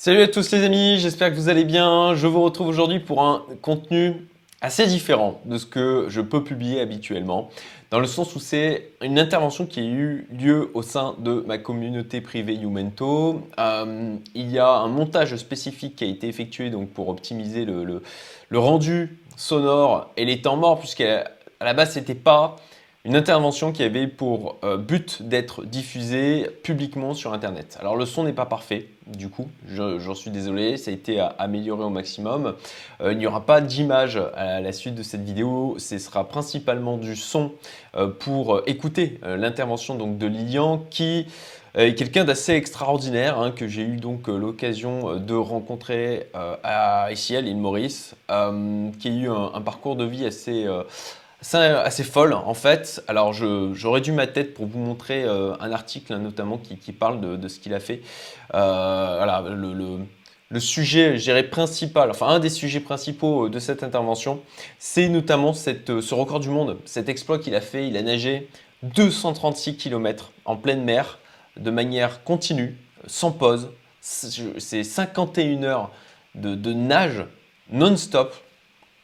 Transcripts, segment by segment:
Salut à tous les amis, j'espère que vous allez bien. Je vous retrouve aujourd'hui pour un contenu assez différent de ce que je peux publier habituellement, dans le sens où c'est une intervention qui a eu lieu au sein de ma communauté privée Youmento. Euh, il y a un montage spécifique qui a été effectué donc, pour optimiser le, rendu sonore et les temps morts, puisqu'à la base, c'était pas une intervention qui avait pour euh, but d'être diffusée publiquement sur Internet. Alors le son n'est pas parfait, du coup, j'en suis désolé, ça a été amélioré au maximum. Euh, il n'y aura pas d'image à la suite de cette vidéo, ce sera principalement du son euh, pour écouter l'intervention de Lilian qui est quelqu'un d'assez extraordinaire hein, que j'ai eu donc l'occasion de rencontrer à, ici à l'île Maurice, qui a eu un, parcours de vie assez c'est assez folle en fait. Alors j'aurais dû ma tête pour vous montrer euh, un article hein, notamment qui, parle de, ce qu'il a fait. Euh, le, sujet, je principal, enfin un des sujets principaux euh, de cette intervention, c'est notamment ce record du monde, cet exploit qu'il a fait. Il a nagé 236 km en pleine mer de manière continue, sans pause. C'est 51 heures de nage non-stop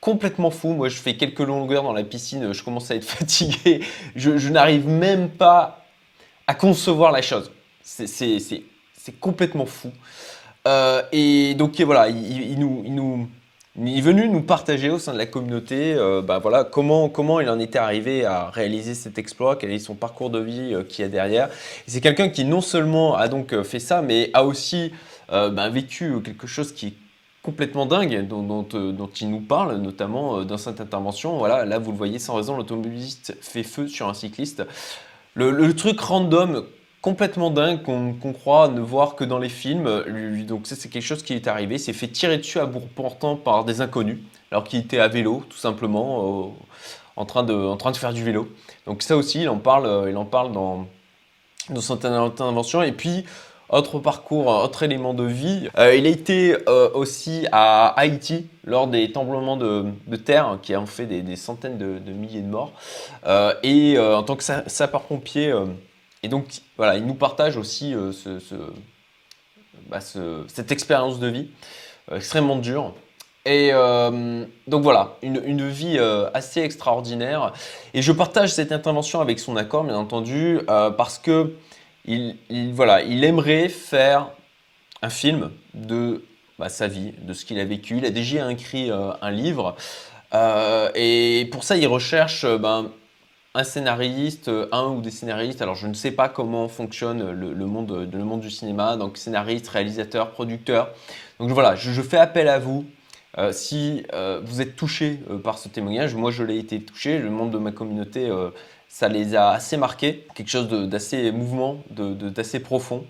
complètement fou. Moi, je fais quelques longueurs dans la piscine, je commence à être fatigué. Je, n'arrive même pas à concevoir la chose. C'est complètement fou. Euh, et donc voilà, il, nous, il, est venu nous partager au sein de la communauté euh, bah voilà, comment, comment il en était arrivé à réaliser cet exploit, quel est son parcours de vie euh, qu'il a derrière. C'est quelqu'un qui non seulement a donc fait ça, mais a aussi bah, vécu quelque chose qui est complètement dingue dont, euh, dont, il nous parle, notamment euh, dans cette intervention. Voilà, là, vous le voyez sans raison, l'automobiliste fait feu sur un cycliste. Le, truc random, complètement dingue, qu'on croit ne voir que dans les films. Donc, ça, c'est quelque chose qui est arrivé. S'est fait tirer dessus à bout portant par des inconnus, alors qu'il était à vélo, tout simplement, en, train de, en train de faire du vélo. Donc, ça aussi, il en parle, euh, il en parle dans, dans cette intervention. Et puis, autre parcours, autre élément de vie. Euh, il a été euh, aussi à Haïti lors des tremblements de, terre qui ont fait des, centaines de, milliers de morts. Euh, et en tant que sapeur-pompier, et donc voilà, il nous partage aussi bah, cette expérience de vie extrêmement dure. Et donc voilà, une vie assez extraordinaire. Et je partage cette intervention avec son accord, bien entendu, parce que il, voilà, il aimerait faire un film de bah, sa vie, de ce qu'il a vécu. Il a déjà écrit euh, un livre. Euh, et pour ça, il recherche euh, ben, un scénariste, un ou des scénaristes. Alors, je ne sais pas comment fonctionne le, monde, le monde du cinéma. Donc, scénariste, réalisateur, producteur. Donc, voilà, je, fais appel à vous. si vous êtes touché par ce témoignage, moi je l'ai été touché, le monde de ma communauté ça les a assez marqués, quelque chose d'assez mouvement, d'assez profond.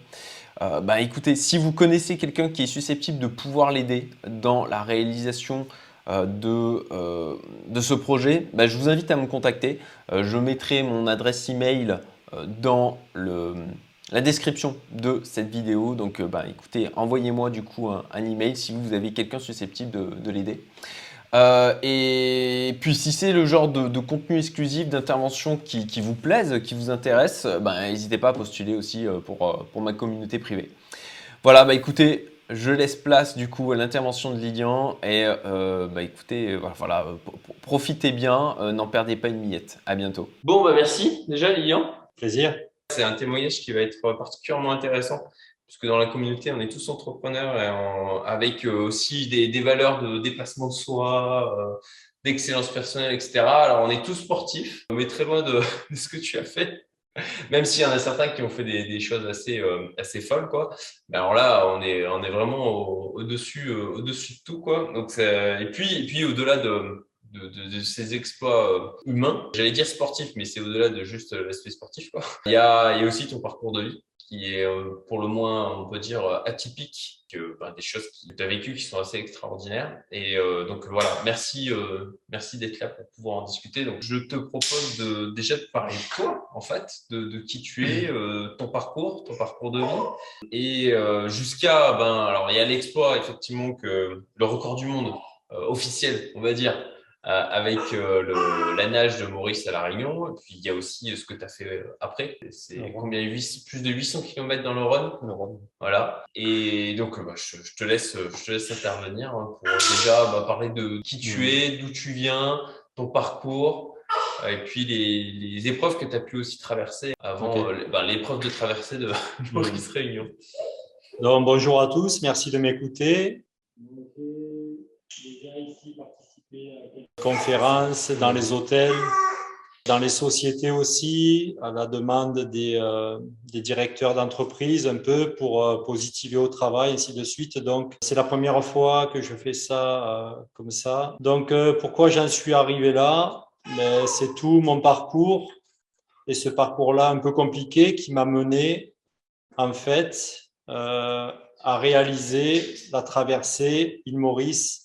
Euh, bah, écoutez, si vous connaissez quelqu'un qui est susceptible de pouvoir l'aider dans la réalisation euh, de, euh, de, ce projet, bah, je vous invite à me contacter. je mettrai mon adresse email dans la description de cette vidéo. Donc bah, écoutez, envoyez-moi du coup un, email si vous avez quelqu'un susceptible de l'aider. Euh, et puis si c'est le genre de, contenu exclusif, d'intervention qui, vous plaise, qui vous intéresse, ben, n'hésitez pas à postuler aussi euh, pour, euh, pour ma communauté privée. Voilà, bah écoutez, je laisse place du coup à l'intervention de Lilian et bah écoutez, voilà, profitez bien, n'en perdez pas une miette. À bientôt. Bon, bah merci déjà Lilian. Plaisir. C'est un témoignage qui va être particulièrement intéressant puisque dans la communauté, on est tous entrepreneurs avec euh, aussi des, valeurs de dépassement de soi, euh, d'excellence personnelle, etc. Alors, on est tous sportifs, mais très loin de, ce que tu as fait. Même s'il y en a certains qui ont fait des, choses assez, euh, assez folles, quoi. Ben alors là, on est, on est vraiment au-dessus au de tout, quoi. Donc, et puis, et puis au-delà de, de, ces exploits humains, j'allais dire sportifs, mais c'est au-delà de juste l'aspect sportif, quoi. Il y a, il y a aussi ton parcours de vie qui est euh, pour le moins, on peut dire, euh, atypique, que ben, des choses que tu as vécues qui sont assez extraordinaires. Et euh, donc voilà, merci, merci d'être là pour pouvoir en discuter. Donc je te propose de, déjà de parler de toi, en fait, de, qui tu es, ton parcours, ton parcours de vie. Et jusqu'à, ben, alors il y a l'exploit, effectivement, que le record du monde officiel, on va dire, avec la nage de Maurice à La Réunion. Et puis il y a aussi ce que tu as fait après. C'est combien Plus de 800 km dans le Rhône? Voilà. Et donc bah, je, te laisse, je te laisse intervenir hein, pour déjà bah, parler de qui tu es, d'où tu viens, ton parcours. Et puis les, épreuves que tu as pu aussi traverser avant bah, l'épreuve de traversée de Maurice Réunion. Donc, bonjour à tous, merci de m'écouter. Conférences dans les hôtels, dans les sociétés aussi, à la demande des, euh, directeurs d'entreprise, un peu pour euh, positiver au travail, ainsi de suite. Donc, c'est la première fois que je fais ça euh, comme ça. Donc, pourquoi j'en suis arrivé là? Ben, C'est tout mon parcours et ce parcours-là un peu compliqué qui m'a mené, en fait, à réaliser la traversée île Maurice,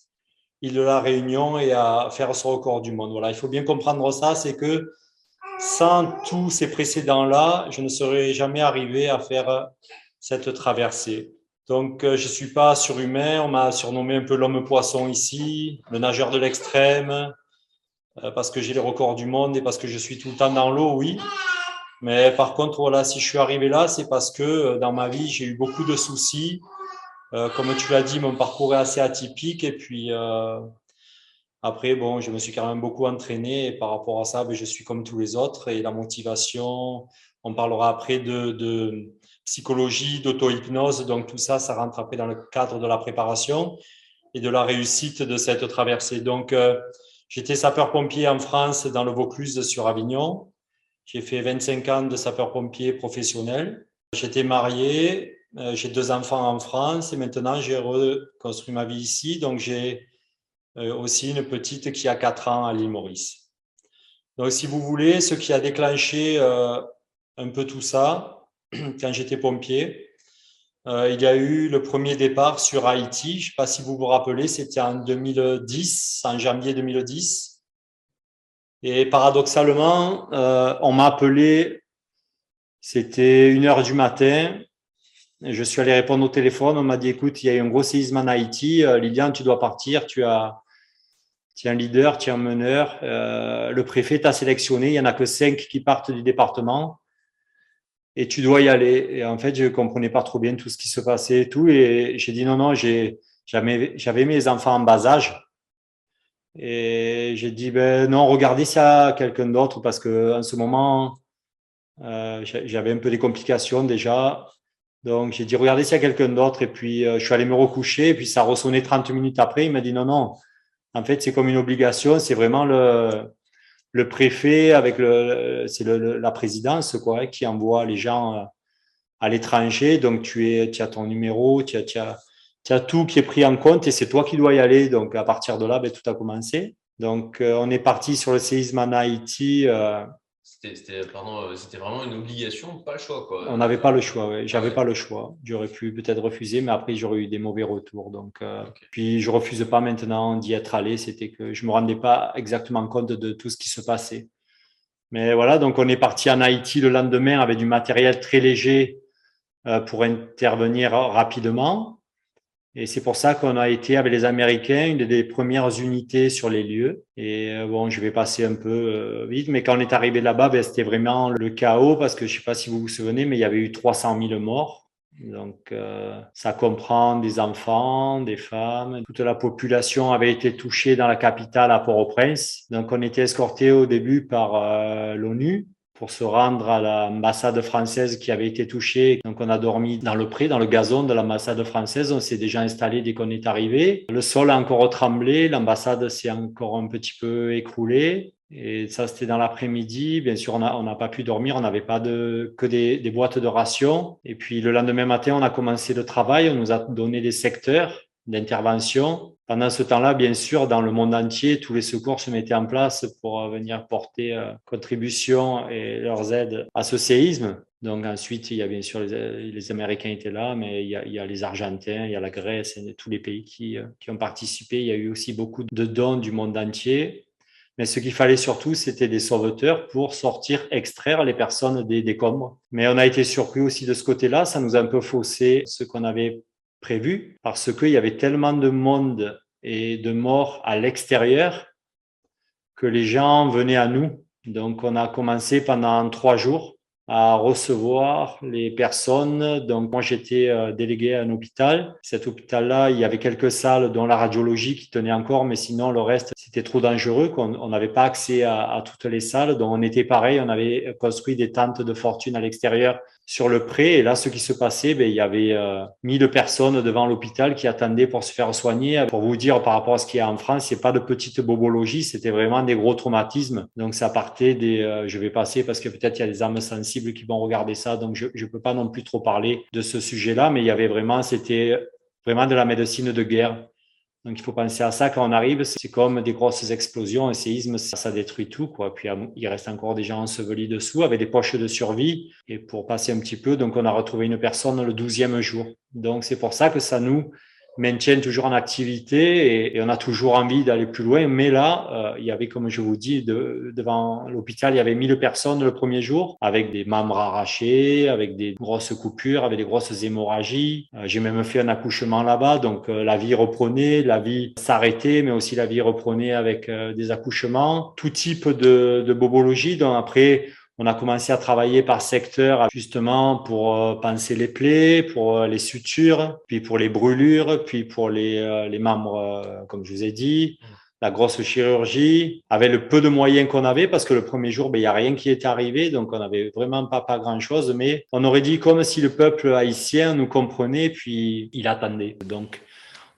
île de la Réunion et à faire ce record du monde. Voilà, il faut bien comprendre ça, c'est que sans tous ces précédents-là, je ne serais jamais arrivé à faire cette traversée. Donc, euh, je ne suis pas surhumain. On m'a surnommé un peu l'homme poisson ici, le nageur de l'extrême, euh, parce que j'ai les records du monde et parce que je suis tout le temps dans l'eau, oui. Mais par contre, voilà, si je suis arrivé là, c'est parce que euh, dans ma vie, j'ai eu beaucoup de soucis. Euh, comme tu l'as dit, mon parcours est assez atypique. Et puis, euh, après, bon, je me suis quand même beaucoup entraîné. Et par rapport à ça, ben, je suis comme tous les autres. Et la motivation, on parlera après de, de psychologie, d'auto-hypnose. Donc, tout ça, ça rentre après dans le cadre de la préparation et de la réussite de cette traversée. Donc, euh, j'étais sapeur-pompier en France, dans le Vaucluse sur Avignon. J'ai fait 25 ans de sapeur-pompier professionnel. J'étais marié, euh, j'ai deux enfants en France et maintenant j'ai reconstruit ma vie ici. Donc j'ai euh, aussi une petite qui a 4 ans à l'île Maurice. Donc si vous voulez, ce qui a déclenché euh, un peu tout ça, quand j'étais pompier, il y a eu le premier départ sur Haïti. Je ne sais pas si vous vous rappelez, c'était en 2010, en janvier 2010. Et paradoxalement, on m'a appelé, c'était une heure du matin. Je suis allé répondre au téléphone. On m'a dit, écoute, il y a eu un gros séisme en Haïti. Euh, Liliane, tu dois partir. Tu as, tu es un leader, tu es un meneur. Euh, le préfet t'a sélectionné. Il y en a que cinq qui partent du département. Et tu dois y aller. Et en fait, je comprenais pas trop bien tout ce qui se passait et tout. Et j'ai dit, non, non, j'avais mes enfants en bas âge. Et j'ai dit, ben non, regardez ça quelqu'un d'autre parce que en ce moment, euh, j'avais un peu des complications déjà. Donc j'ai dit, regardez s'il y a quelqu'un d'autre. Et puis euh, je suis allé me recoucher. Et puis ça a ressonné 30 minutes après. Il m'a dit, non, non, en fait, c'est comme une obligation. C'est vraiment le, le préfet avec le, c'est la présidence quoi, qui envoie les gens euh, à l'étranger. Donc tu, es, tu as ton numéro, tu as, tu as tu as tout qui est pris en compte et c'est toi qui dois y aller. Donc, à partir de là, ben, tout a commencé. Donc, euh, on est parti sur le séisme en Haïti. C'était vraiment une obligation, pas le choix. Quoi. On n'avait pas le choix, ouais. j'avais pas le choix. J'aurais pu peut-être refuser, mais après j'aurais eu des mauvais retours. Donc, euh, Puis je refuse pas maintenant d'y être allé, c'était que je me rendais pas exactement compte de tout ce qui se passait. Mais voilà, donc on est parti en Haïti le lendemain avec du matériel très léger pour intervenir rapidement. Et c'est pour ça qu'on a été avec les Américains une des premières unités sur les lieux. Et euh, bon, je vais passer un peu euh, vite, mais quand on est arrivé là-bas, ben, c'était vraiment le chaos parce que je sais pas si vous vous souvenez, mais il y avait eu 300 000 morts. Donc, euh, ça comprend des enfants, des femmes. Toute la population avait été touchée dans la capitale à Port-au-Prince. Donc, on était escorté au début par l'ONU pour se rendre à l'ambassade française qui avait été touchée. Donc on a dormi dans le pré, dans le gazon de l'ambassade française. On s'est déjà installé dès qu'on est arrivé. Le sol a encore tremblé, l'ambassade s'est encore un petit peu écroulée. Et ça, c'était dans l'après-midi. Bien sûr, on n'a pas pu dormir. On n'avait pas de, que des, des boîtes de rations. Et puis, le lendemain matin, on a commencé le travail. On nous a donné des secteurs d'intervention. Pendant ce temps-là, bien sûr, dans le monde entier, tous les secours se mettaient en place pour euh, venir porter euh, contribution et leurs aides à ce séisme. Donc ensuite, il y a bien sûr les, les Américains étaient là, mais il y, a, les Argentins, il y a la Grèce, tous les pays qui, euh, qui ont participé. Il y a eu aussi beaucoup de dons du monde entier. Mais ce qu'il fallait surtout, c'était des sauveteurs pour sortir, extraire les personnes des décombres. Mais on a été surpris aussi de ce côté-là. Ça nous a un peu faussé ce qu'on avait prévu parce qu'il y avait tellement de monde et de morts à l'extérieur que les gens venaient à nous. Donc, on a commencé pendant trois jours à recevoir les personnes. Donc, moi, j'étais euh, délégué à un hôpital. Cet hôpital-là, il y avait quelques salles dont la radiologie qui tenait encore, mais sinon, le reste, c'était trop dangereux. qu'on n'avait pas accès à, à, toutes les salles. Donc, on était pareil. On avait construit des tentes de fortune à l'extérieur sur le pré. Et là, ce qui se passait, ben, il y avait euh, 1000 personnes devant l'hôpital qui attendaient pour se faire soigner. Pour vous dire, par rapport à ce qu'il y a en France, c'est pas de petite bobologie, c'était vraiment des gros traumatismes. Donc, ça partait des, euh, je vais passer parce que peut-être il y a des âmes sensibles qui vont regarder ça. Donc, je, je peux pas non plus trop parler de ce sujet-là, mais il y avait vraiment, c'était vraiment de la médecine de guerre. Donc il faut penser à ça quand on arrive. C'est comme des grosses explosions, un séisme, ça, détruit tout. Quoi. Puis il reste encore des gens ensevelis dessous avec des poches de survie. Et pour passer un petit peu, donc on a retrouvé une personne le douzième jour. Donc c'est pour ça que ça nous maintiennent toujours en activité et, on a toujours envie d'aller plus loin. Mais là, euh, il y avait, comme je vous dis, de, devant l'hôpital, il y avait 1000 personnes le premier jour avec des membres arrachés, avec des grosses coupures, avec des grosses hémorragies. Euh, j'ai même fait un accouchement là-bas, donc euh, la vie reprenait, la vie s'arrêtait, mais aussi la vie reprenait avec des accouchements, tout type de, de bobologie. Donc après, on a commencé à travailler par secteur justement pour euh, penser les plaies, pour euh, les sutures, puis pour les brûlures, puis pour les, euh, les membres, comme je vous ai dit, mm. la grosse chirurgie, avec le peu de moyens qu'on avait, parce que le premier jour, ben, il n'y a rien qui est arrivé, donc on n'avait vraiment pas, pas grand-chose, mais on aurait dit comme si le peuple haïtien nous comprenait, puis il attendait. Donc,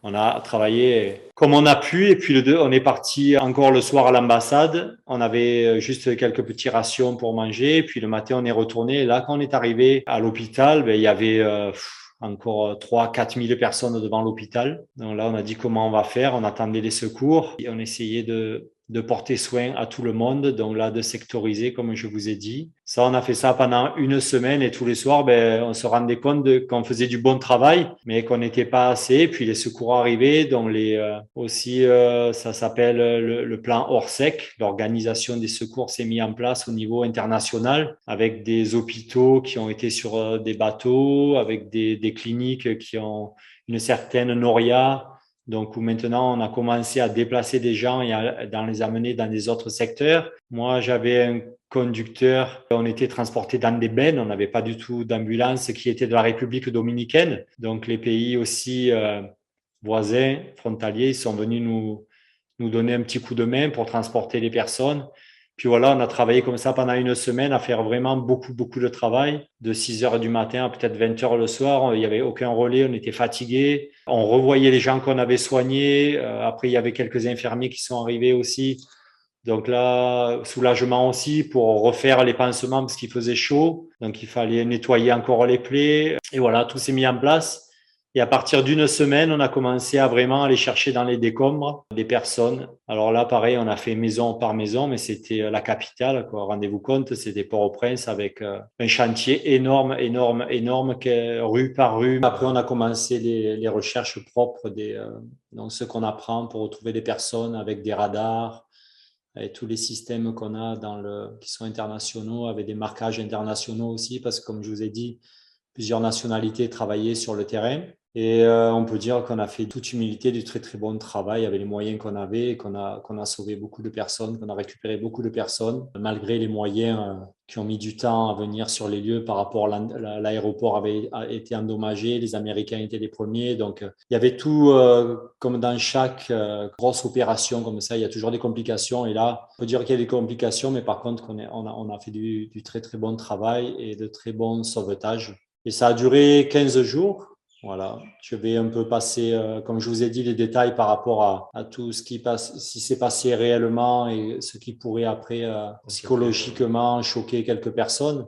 on a travaillé comme on a pu et puis le deux, on est parti encore le soir à l'ambassade. On avait euh, juste quelques petits rations pour manger. Et puis le matin, on est retourné. là, quand on est arrivé à l'hôpital, ben, il y avait euh, encore 3 4 000 personnes devant l'hôpital. Donc là, on a dit comment on va faire. On attendait les secours et on essayait de de porter soin à tout le monde, donc là de sectoriser comme je vous ai dit. Ça, on a fait ça pendant une semaine et tous les soirs, ben, on se rendait compte qu'on faisait du bon travail, mais qu'on n'était pas assez. Puis les secours arrivaient, donc les euh, aussi euh, ça s'appelle le, plan Orsec. L'organisation des secours s'est mis en place au niveau international avec des hôpitaux qui ont été sur euh, des bateaux, avec des, des cliniques qui ont une certaine noria donc, maintenant, on a commencé à déplacer des gens et à les amener dans des autres secteurs. Moi, j'avais un conducteur, on était transporté dans des bennes, on n'avait pas du tout d'ambulance qui était de la République dominicaine. Donc, les pays aussi euh, voisins, frontaliers, ils sont venus nous, nous donner un petit coup de main pour transporter les personnes. Puis voilà, on a travaillé comme ça pendant une semaine à faire vraiment beaucoup, beaucoup de travail, de 6 heures du matin à peut-être 20 heures le soir. Il n'y avait aucun relais, on était fatigués. On revoyait les gens qu'on avait soignés. Euh, après, il y avait quelques infirmiers qui sont arrivés aussi. Donc là, soulagement aussi pour refaire les pansements parce qu'il faisait chaud. Donc il fallait nettoyer encore les plaies. Et voilà, tout s'est mis en place. Et à partir d'une semaine, on a commencé à vraiment aller chercher dans les décombres des personnes. Alors là, pareil, on a fait maison par maison, mais c'était la capitale. Rendez-vous compte, c'était Port-au-Prince avec euh, un chantier énorme, énorme, énorme, rue par rue. Après, on a commencé les, les recherches propres, des, euh, donc ce qu'on apprend pour retrouver des personnes avec des radars, et tous les systèmes qu'on a dans le, qui sont internationaux, avec des marquages internationaux aussi, parce que comme je vous ai dit, plusieurs nationalités travaillaient sur le terrain. Et euh, on peut dire qu'on a fait toute humilité du très très bon travail avec les moyens qu'on avait, qu'on a, qu'on a sauvé beaucoup de personnes, qu'on a récupéré beaucoup de personnes, malgré les moyens euh, qui ont mis du temps à venir sur les lieux par rapport à l'aéroport avait été endommagé, les Américains étaient les premiers. Donc euh, il y avait tout, comme dans chaque grosse opération comme ça, il y a toujours des complications. Et là, on peut dire qu'il y a des complications, mais par contre, on, on, a, on a fait du, du très très bon travail et de très bons sauvetages. Et ça a duré 15 jours. Voilà, je vais un peu passer, euh, comme je vous ai dit, les détails par rapport à, à tout ce qui passe, si c'est passé réellement et ce qui pourrait après euh, psychologiquement choquer quelques personnes.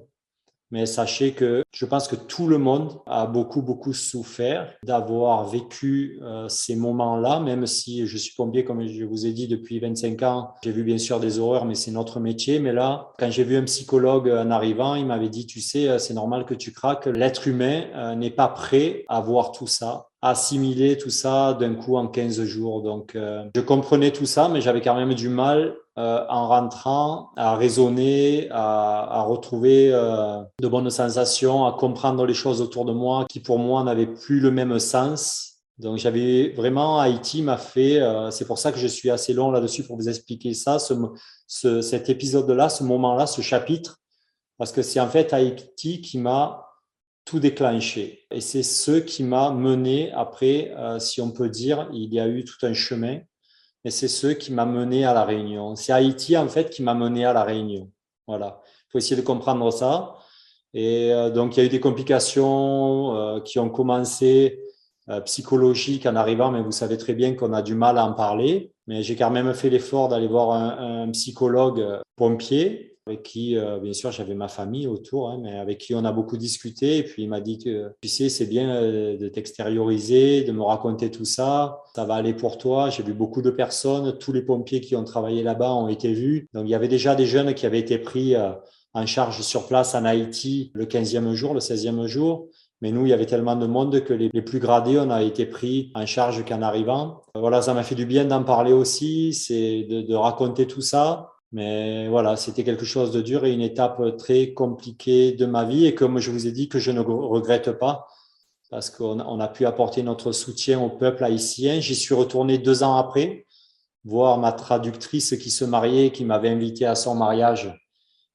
Mais sachez que je pense que tout le monde a beaucoup, beaucoup souffert d'avoir vécu euh, ces moments-là, même si je suis pompier, comme je vous ai dit, depuis 25 ans. J'ai vu bien sûr des horreurs, mais c'est notre métier. Mais là, quand j'ai vu un psychologue en arrivant, il m'avait dit, tu sais, euh, c'est normal que tu craques. L'être humain euh, n'est pas prêt à voir tout ça assimiler tout ça d'un coup en 15 jours. Donc, je comprenais tout ça, mais j'avais quand même du mal euh, en rentrant, à raisonner, à, retrouver euh, de bonnes sensations, à comprendre les choses autour de moi qui pour moi n'avaient plus le même sens. Donc j'avais vraiment, Haïti m'a fait, euh, c'est pour ça que je suis assez long là-dessus pour vous expliquer ça, ce, cet épisode-là, ce moment-là, ce chapitre, parce que c'est en fait Haïti qui m'a tout déclenché. Et c'est ce qui m'a mené après, si on peut dire, il y a eu tout un chemin, mais c'est ce qui m'a mené à la Réunion. C'est Haïti en fait qui m'a mené à la Réunion. Voilà, il faut essayer de comprendre ça. Et euh, donc il y a eu des complications qui ont commencé euh, psychologique en arrivant, mais vous savez très bien qu'on a du mal à en parler. Mais j'ai quand même fait l'effort d'aller voir un, psychologue euh, pompier avec qui, euh, bien sûr, j'avais ma famille autour, hein, mais avec qui on a beaucoup discuté. Et puis il m'a dit que, tu sais, c'est bien de t'extérioriser, de me raconter tout ça. Ça va aller pour toi. J'ai vu beaucoup de personnes. Tous les pompiers qui ont travaillé là-bas ont été vus. Donc il y avait déjà des jeunes qui avaient été pris en charge sur place en Haïti le 15e jour, le 16e jour. Mais nous, il y avait tellement de monde que les, plus gradés, on a été pris en charge qu'en arrivant. Voilà, ça m'a fait du bien d'en parler aussi, c'est de, raconter tout ça. Mais voilà, c'était quelque chose de dur et une étape très compliquée de ma vie. Et comme je vous ai dit, que je ne regrette pas, parce qu'on on a pu apporter notre soutien au peuple haïtien. J'y suis retourné deux ans après, voir ma traductrice qui se mariait, qui m'avait invité à son mariage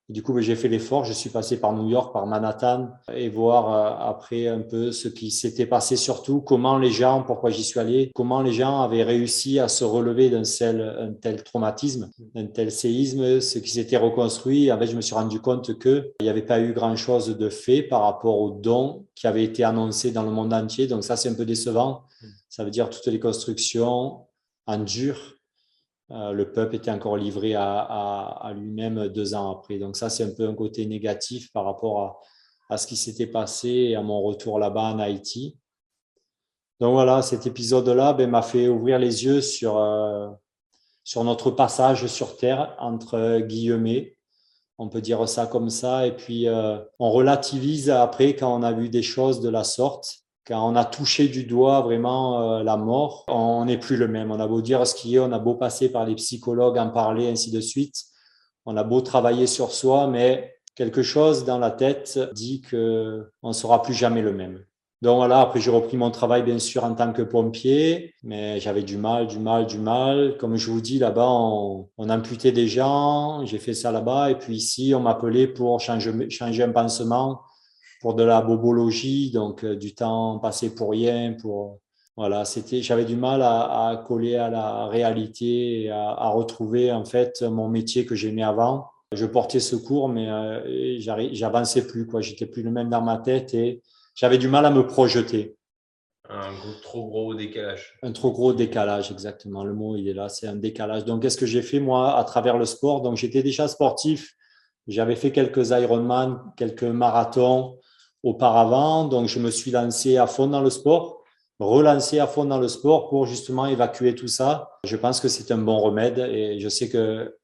du coup, ben, j'ai fait l'effort. Je suis passé par New York, par Manhattan, et voir euh, après un peu ce qui s'était passé, surtout comment les gens, pourquoi j'y suis allé, comment les gens avaient réussi à se relever d'un tel, tel traumatisme, d'un tel séisme, ce qui s'était reconstruit. En fait, je me suis rendu compte qu'il n'y avait pas eu grand-chose de fait par rapport aux dons qui avaient été annoncés dans le monde entier. Donc ça, c'est un peu décevant. Ça veut dire toutes les constructions en dur euh, le peuple était encore livré à, lui-même deux ans après. Donc ça, c'est un peu un côté négatif par rapport à, ce qui s'était passé et à mon retour là-bas en Haïti. Donc voilà, cet épisode-là ben, m'a fait ouvrir les yeux sur, euh, sur notre passage sur Terre entre guillemets. On peut dire ça comme ça. Et puis, euh, on relativise après quand on a vu des choses de la sorte quand on a touché du doigt vraiment euh, la mort, on n'est plus le même. On a beau dire ce qui est, on a beau passer par les psychologues, en parler, ainsi de suite. On a beau travailler sur soi, mais quelque chose dans la tête dit qu'on ne sera plus jamais le même. Donc voilà, après j'ai repris mon travail bien sûr en tant que pompier, mais j'avais du mal, du mal, du mal. Comme je vous dis, là-bas, on, on, amputait des gens, j'ai fait ça là-bas, et puis ici, on m'appelait pour changer un pansement pour de la bobologie, donc euh, du temps passé pour rien, pour voilà, c'était, j'avais du mal à, à, coller à la réalité et à, à, retrouver en fait mon métier que j'aimais avant. Je portais secours, mais euh, j'avançais plus, quoi. J'étais plus le même dans ma tête et j'avais du mal à me projeter. Un trop gros décalage. Un trop gros décalage, exactement. Le mot, il est là, c'est un décalage. Donc, qu'est-ce que j'ai fait, moi, à travers le sport? Donc, j'étais déjà sportif. J'avais fait quelques Ironman, quelques marathons auparavant. Donc, je me suis lancé à fond dans le sport, relancé à fond dans le sport pour justement évacuer tout ça. Je pense que c'est un bon remède et je sais que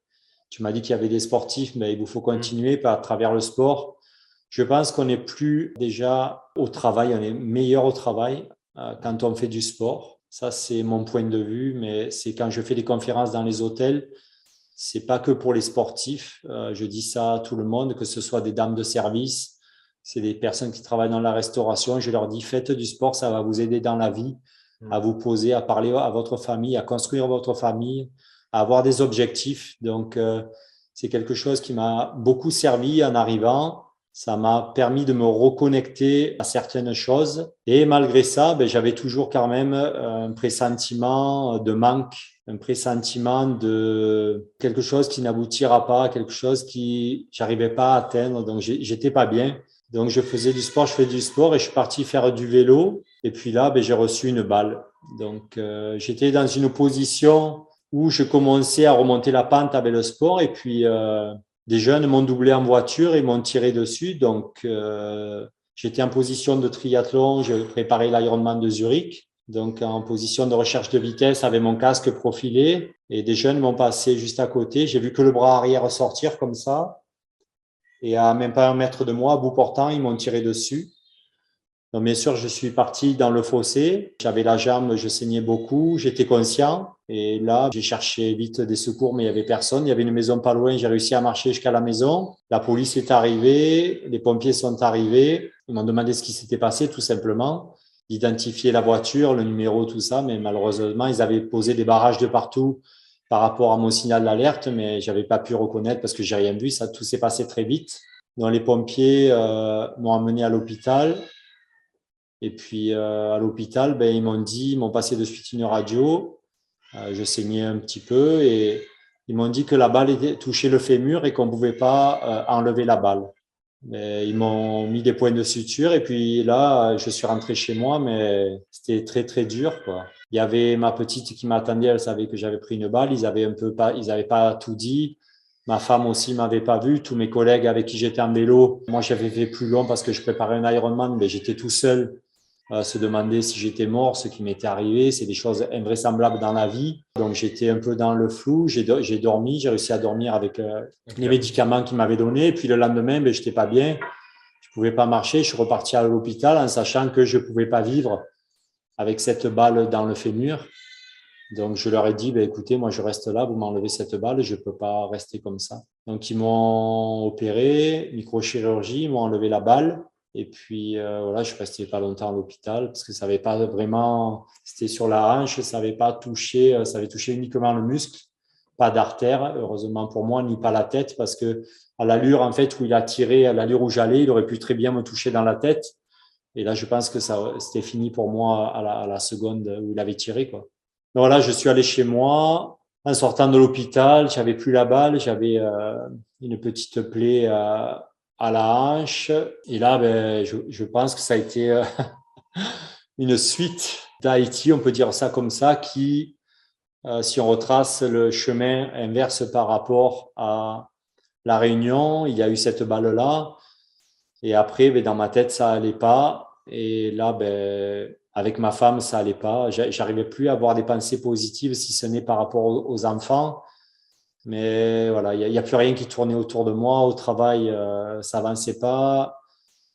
tu m'as dit qu'il y avait des sportifs, mais il vous faut continuer par, à travers le sport. Je pense qu'on n'est plus déjà au travail, on est meilleur au travail euh, quand on fait du sport. Ça, c'est mon point de vue, mais c'est quand je fais des conférences dans les hôtels, c'est pas que pour les sportifs. Euh, je dis ça à tout le monde, que ce soit des dames de service, c'est des personnes qui travaillent dans la restauration. Je leur dis, faites du sport, ça va vous aider dans la vie, mm. à vous poser, à parler à votre famille, à construire votre famille, à avoir des objectifs. Donc, euh, c'est quelque chose qui m'a beaucoup servi en arrivant. Ça m'a permis de me reconnecter à certaines choses. Et malgré ça, ben, j'avais toujours quand même euh, un pressentiment de manque, un pressentiment de quelque chose qui n'aboutira pas, quelque chose qui j'arrivais pas à atteindre. Donc, j'étais pas bien. Donc, je faisais du sport, je fais du sport et je suis parti faire du vélo. Et puis là, ben, j'ai reçu une balle. Donc, euh, j'étais dans une position où je commençais à remonter la pente avec le sport. Et puis, euh, des jeunes m'ont doublé en voiture et m'ont tiré dessus. Donc, euh, j'étais en position de triathlon. Je préparais l'Ironman de Zurich. Donc, en position de recherche de vitesse avec mon casque profilé. Et des jeunes m'ont passé juste à côté. J'ai vu que le bras arrière sortir comme ça. Et à même pas un mètre de moi, à bout portant, ils m'ont tiré dessus. Bien sûr, je suis parti dans le fossé. J'avais la jambe, je saignais beaucoup. J'étais conscient. Et là, j'ai cherché vite des secours, mais il y avait personne. Il y avait une maison pas loin. J'ai réussi à marcher jusqu'à la maison. La police est arrivée. Les pompiers sont arrivés. Ils m'ont demandé ce qui s'était passé, tout simplement. d'identifier la voiture, le numéro, tout ça. Mais malheureusement, ils avaient posé des barrages de partout par rapport à mon signal d'alerte, mais j'avais pas pu reconnaître parce que j'ai rien vu. Ça, tout s'est passé très vite. Donc les pompiers euh, m'ont amené à l'hôpital. Et puis euh, à l'hôpital, ben, ils m'ont dit, ils m'ont passé de suite une radio. Euh, je saignais un petit peu et ils m'ont dit que la balle était touchée le fémur et qu'on ne pouvait pas enlever la balle. Mais ils m'ont mis des points de suture et puis là, je suis rentré chez moi, mais c'était très très dur. Quoi. Il y avait ma petite qui m'attendait, elle savait que j'avais pris une balle. Ils avaient un peu pas, ils avaient pas tout dit. Ma femme aussi m'avait pas vu. Tous mes collègues avec qui j'étais en vélo, moi j'avais fait plus long parce que je préparais un Ironman, mais j'étais tout seul se demander si j'étais mort, ce qui m'était arrivé. C'est des choses invraisemblables dans la vie. Donc j'étais un peu dans le flou. J'ai dormi, j'ai réussi à dormir avec euh, les médicaments qu'ils m'avaient donnés. Puis le lendemain, ben, j'étais pas bien. Je pouvais pas marcher. Je suis reparti à l'hôpital en sachant que je pouvais pas vivre avec cette balle dans le fémur. Donc je leur ai dit, ben, écoutez, moi je reste là, vous m'enlevez cette balle, je peux pas rester comme ça. Donc ils m'ont opéré, microchirurgie, ils m'ont enlevé la balle. Et puis euh, voilà, je resté pas longtemps à l'hôpital parce que ça avait pas vraiment, c'était sur la hanche, ça avait pas touché, euh, ça avait touché uniquement le muscle, pas d'artère, heureusement pour moi, ni pas la tête parce que à l'allure en fait où il a tiré, à l'allure où j'allais, il aurait pu très bien me toucher dans la tête. Et là, je pense que ça, c'était fini pour moi à la, à la, seconde où il avait tiré quoi. Donc voilà, je suis allé chez moi. En sortant de l'hôpital, j'avais plus la balle, j'avais euh, une petite plaie à la hanche. Et là, ben, je, je, pense que ça a été euh, une suite d'Haïti, on peut dire ça comme ça, qui, euh, si on retrace le chemin inverse par rapport à la Réunion, il y a eu cette balle-là. Et après, ben, dans ma tête, ça allait pas. Et là, ben, avec ma femme, ça allait pas. J'arrivais plus à avoir des pensées positives, si ce n'est par rapport aux enfants. Mais voilà, il n'y a, plus rien qui tournait autour de moi. Au travail, euh, ça avançait pas.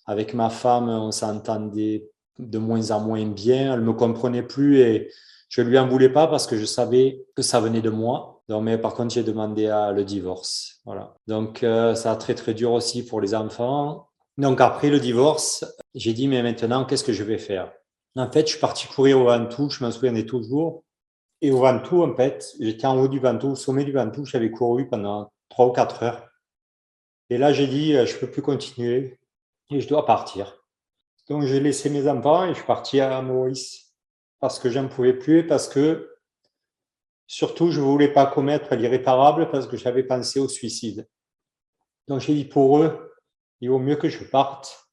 Avec ma femme, on s'entendait de moins en moins bien. Elle me comprenait plus et je lui en voulais pas parce que je savais que ça venait de moi. Donc, mais par contre, j'ai demandé à le divorce. Voilà. Donc, euh, ça a très très dur aussi pour les enfants. Donc après le divorce, j'ai dit mais maintenant qu'est-ce que je vais faire? En fait, je suis parti courir au Ventoux. Je m'en souviens toujours. Et au Ventoux, en fait, j'étais en haut du Ventoux, au sommet du Ventoux, j'avais couru pendant trois ou quatre heures. Et là, j'ai dit, euh, je peux plus continuer et je dois partir. Donc, j'ai laissé mes enfants et je suis parti à Maurice parce que j'en pouvais plus et parce que surtout, je voulais pas commettre l'irréparable parce que j'avais pensé au suicide. Donc, j'ai dit pour eux, il vaut mieux que je parte.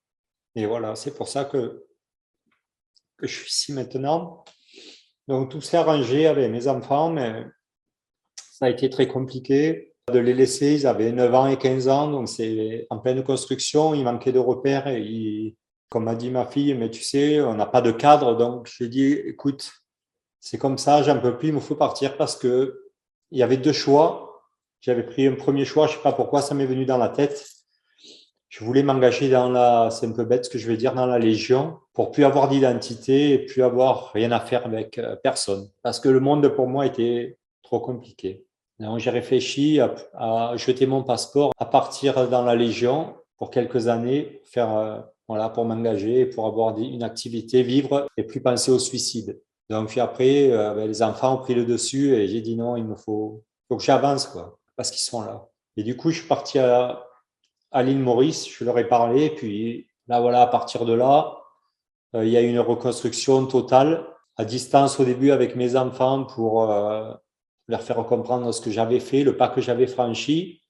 Et voilà, c'est pour ça que, je suis ici maintenant. Donc tout s'est arrangé avec mes enfants, mais ça a été très compliqué de les laisser. Ils avaient 9 ans et 15 ans, donc c'est en pleine construction, il manquait de repères. Comme m'a dit ma fille, mais tu sais, on n'a pas de cadre, donc j'ai dit, écoute, c'est comme ça, j'en peux plus, il me faut partir parce que il y avait deux choix. J'avais pris un premier choix, je sais pas pourquoi ça m'est venu dans la tête je voulais m'engager dans la, c'est un peu bête ce que je vais dire, dans la Légion pour plus avoir d'identité et plus avoir rien à faire avec euh, personne. Parce que le monde pour moi était trop compliqué. Donc j'ai réfléchi à, jeter mon passeport, à partir dans la Légion pour quelques années, faire euh, voilà pour m'engager, pour avoir une activité, vivre et plus penser au suicide. Donc puis après, euh, ben, les enfants ont pris le dessus et j'ai dit non, il me faut, faut que j'avance quoi, parce qu'ils sont là. Et du coup, je suis parti à, à l'île Maurice, je leur ai parlé, puis là, voilà, à partir de là, euh, il y a une reconstruction totale à distance au début avec mes enfants pour euh, leur faire comprendre ce que j'avais fait, le pas que j'avais franchi,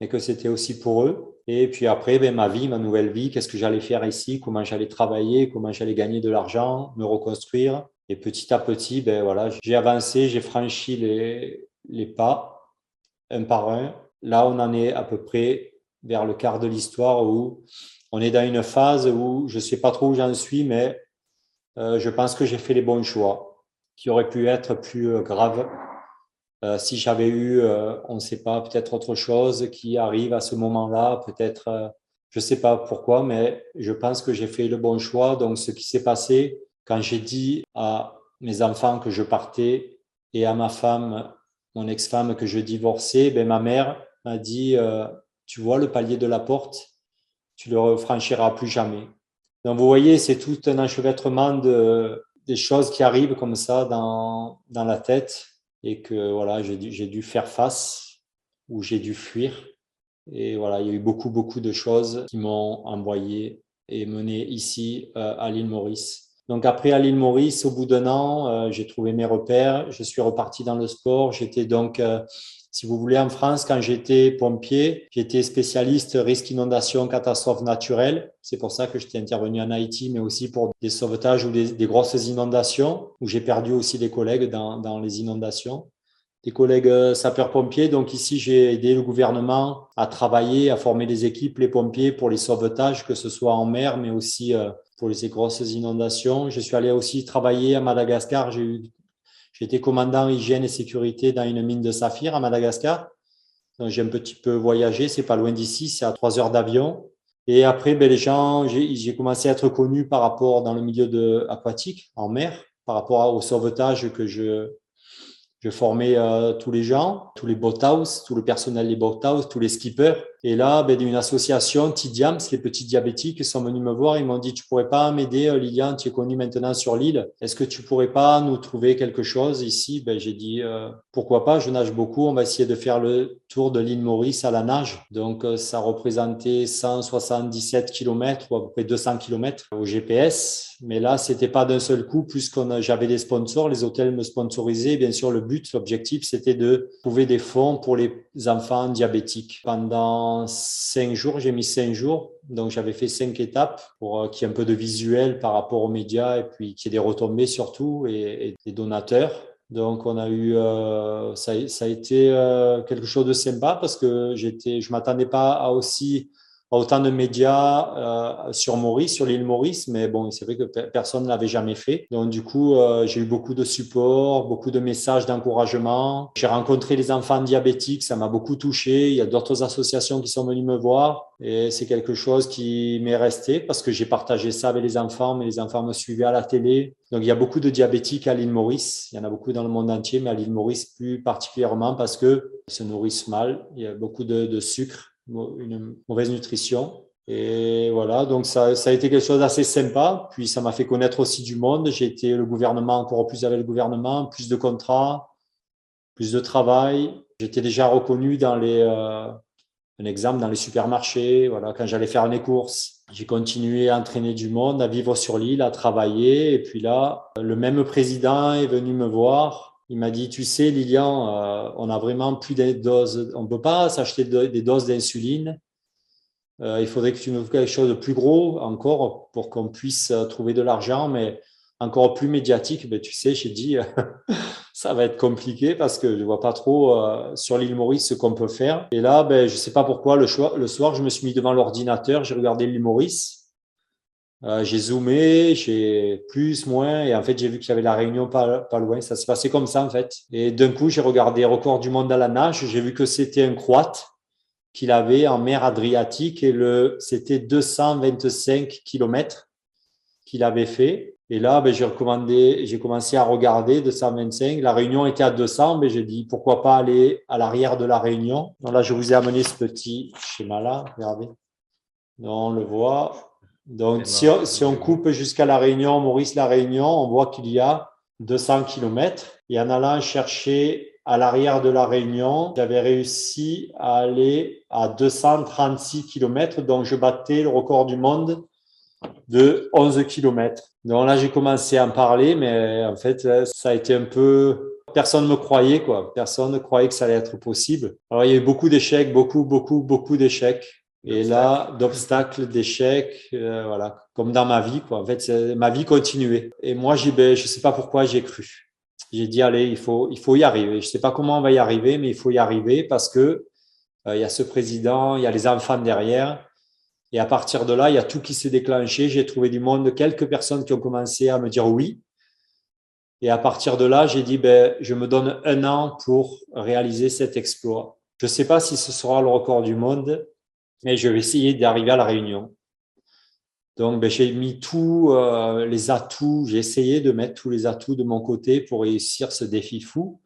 et que c'était aussi pour eux. Et puis après, ben, ma vie, ma nouvelle vie, qu'est-ce que j'allais faire ici, comment j'allais travailler, comment j'allais gagner de l'argent, me reconstruire. Et petit à petit, ben voilà, j'ai avancé, j'ai franchi les, les pas, un par un. Là, on en est à peu près vers le quart de l'histoire où on est dans une phase où je ne sais pas trop où j'en suis, mais euh, je pense que j'ai fait les bons choix qui auraient pu être plus euh, graves euh, si j'avais eu, on ne sait pas, peut-être autre chose qui arrive à ce moment-là, peut-être, je ne sais pas pourquoi, mais je pense que j'ai fait le bon choix. Donc, ce qui s'est passé quand j'ai dit à mes enfants que je partais et à ma femme, mon ex-femme, que je divorçais, ben, ma mère m'a dit, tu vois le palier de la porte, tu le franchiras plus jamais. Donc vous voyez, c'est tout un enchevêtrement de, des choses qui arrivent comme ça dans, la tête et que voilà, j'ai dû, dû faire face ou j'ai dû fuir. Et voilà, il y a eu beaucoup, beaucoup de choses qui m'ont envoyé et mené ici euh, à l'île Maurice. Donc après à l'île Maurice, au bout d'un an, euh, j'ai trouvé mes repères, je suis reparti dans le sport. J'étais donc, euh, si vous voulez, en France, quand j'étais pompier, j'étais spécialiste risque inondation, catastrophe naturelle. C'est pour ça que j'étais intervenu en Haïti, mais aussi pour des sauvetages ou des, grosses inondations, où j'ai perdu aussi des collègues dans, dans les inondations des collègues euh, sapeurs-pompiers. Donc ici, j'ai aidé le gouvernement à travailler, à former des équipes, les pompiers pour les sauvetages, que ce soit en mer, mais aussi euh, pour les grosses inondations. Je suis allé aussi travailler à Madagascar. J'ai eu, j'ai été commandant hygiène et sécurité dans une mine de saphir à Madagascar. Donc j'ai un petit peu voyagé. C'est pas loin d'ici, c'est à trois heures d'avion. Et après, ben, les gens, j'ai commencé à être connu par rapport dans le milieu de, aquatique, en mer, par rapport au sauvetage que je, je formais euh, tous les gens, tous les boathouse, tout le personnel des boathouse, tous les skippers. Et là, ben, une association, Tidiams, les petits diabétiques, sont venus me voir. Ils m'ont dit, tu pourrais pas m'aider, euh, Lilian, tu es connu maintenant sur l'île. Est-ce que tu pourrais pas nous trouver quelque chose ici? Ben, J'ai dit, euh, pourquoi pas, je nage beaucoup. On va essayer de faire le tour de l'île Maurice à la nage. Donc, ça représentait 177 km ou à peu près 200 km au GPS. Mais là, c'était pas d'un seul coup, puisque j'avais des sponsors, les hôtels me sponsorisaient. Bien sûr, le but, l'objectif, c'était de trouver des fonds pour les enfants diabétiques. Pendant cinq jours, j'ai mis cinq jours. Donc, j'avais fait cinq étapes pour euh, qu'il y ait un peu de visuel par rapport aux médias et puis qu'il y ait des retombées surtout et, des donateurs. Donc, on a eu, euh, ça, ça, a été euh, quelque chose de sympa parce que j'étais, je m'attendais pas à aussi autant de médias euh, sur Maurice, sur l'île Maurice, mais bon, c'est vrai que personne ne l'avait jamais fait. Donc du coup, euh, j'ai eu beaucoup de support, beaucoup de messages d'encouragement. J'ai rencontré les enfants diabétiques, ça m'a beaucoup touché. Il y a d'autres associations qui sont venues me voir et c'est quelque chose qui m'est resté parce que j'ai partagé ça avec les enfants, mais les enfants me suivaient à la télé. Donc il y a beaucoup de diabétiques à l'île Maurice. Il y en a beaucoup dans le monde entier, mais à l'île Maurice plus particulièrement parce que se nourrissent mal. Il y a beaucoup de sucre une mauvaise nutrition. Et voilà, donc ça, ça a été quelque chose d'assez sympa. Puis ça m'a fait connaître aussi du monde. J'ai été le gouvernement, encore plus avec le gouvernement, plus de contrats, plus de travail. J'étais déjà reconnu dans les, euh, un exemple dans les supermarchés. Voilà, quand j'allais faire mes courses, j'ai continué à entraîner du monde, à vivre sur l'île, à travailler. Et puis là, le même président est venu me voir il m'a dit, tu sais, Lilian, euh, on a vraiment plus de doses, on ne peut pas s'acheter des doses d'insuline. Euh, il faudrait que tu nous fasses quelque chose de plus gros encore pour qu'on puisse euh, trouver de l'argent, mais encore plus médiatique. Ben, tu sais, j'ai dit, ça va être compliqué parce que je ne vois pas trop sur l'île Maurice ce qu'on peut faire. Et là, ben, je ne sais pas pourquoi, le, le soir, je me suis mis devant l'ordinateur, j'ai regardé l'île Maurice. Euh, j'ai zoomé, j'ai plus, moins, et en fait, j'ai vu qu'il y avait la réunion pas, pas loin. Ça s'est passé comme ça, en fait. Et d'un coup, j'ai regardé record du monde à la nage. J'ai vu que c'était un Croate qu'il avait en mer Adriatique et le, c'était 225 kilomètres qu'il avait fait. Et là, ben, j'ai recommandé, j'ai commencé à regarder 225. La réunion était à 200, mais j'ai dit pourquoi pas aller à l'arrière de la réunion? Donc là, je vous ai amené ce petit schéma-là. Regardez. on le voit. Donc, si on, si on, coupe jusqu'à La Réunion, Maurice-La Réunion, on voit qu'il y a 200 km. Et en allant chercher à l'arrière de La Réunion, j'avais réussi à aller à 236 km. Donc, je battais le record du monde de 11 km. Donc là, j'ai commencé à en parler, mais en fait, ça a été un peu... Personne ne me croyait, quoi. Personne ne croyait que ça allait être possible. Alors, il y a eu beaucoup d'échecs, beaucoup, beaucoup, beaucoup d'échecs. Et là, d'obstacles, d'échecs, euh, voilà, comme dans ma vie, quoi. En fait, ma vie continuait. Et moi, j'ai, ben, je sais pas pourquoi j'ai cru. J'ai dit, allez, il faut, il faut y arriver. Je sais pas comment on va y arriver, mais il faut y arriver parce que euh, il y a ce président, il y a les enfants derrière. Et à partir de là, il y a tout qui s'est déclenché. J'ai trouvé du monde, quelques personnes qui ont commencé à me dire oui. Et à partir de là, j'ai dit, ben, je me donne un an pour réaliser cet exploit. Je ne sais pas si ce sera le record du monde, mais je vais essayer d'arriver à la réunion. Donc, ben, j'ai mis tous euh, les atouts, j'ai essayé de mettre tous les atouts de mon côté pour réussir ce défi fou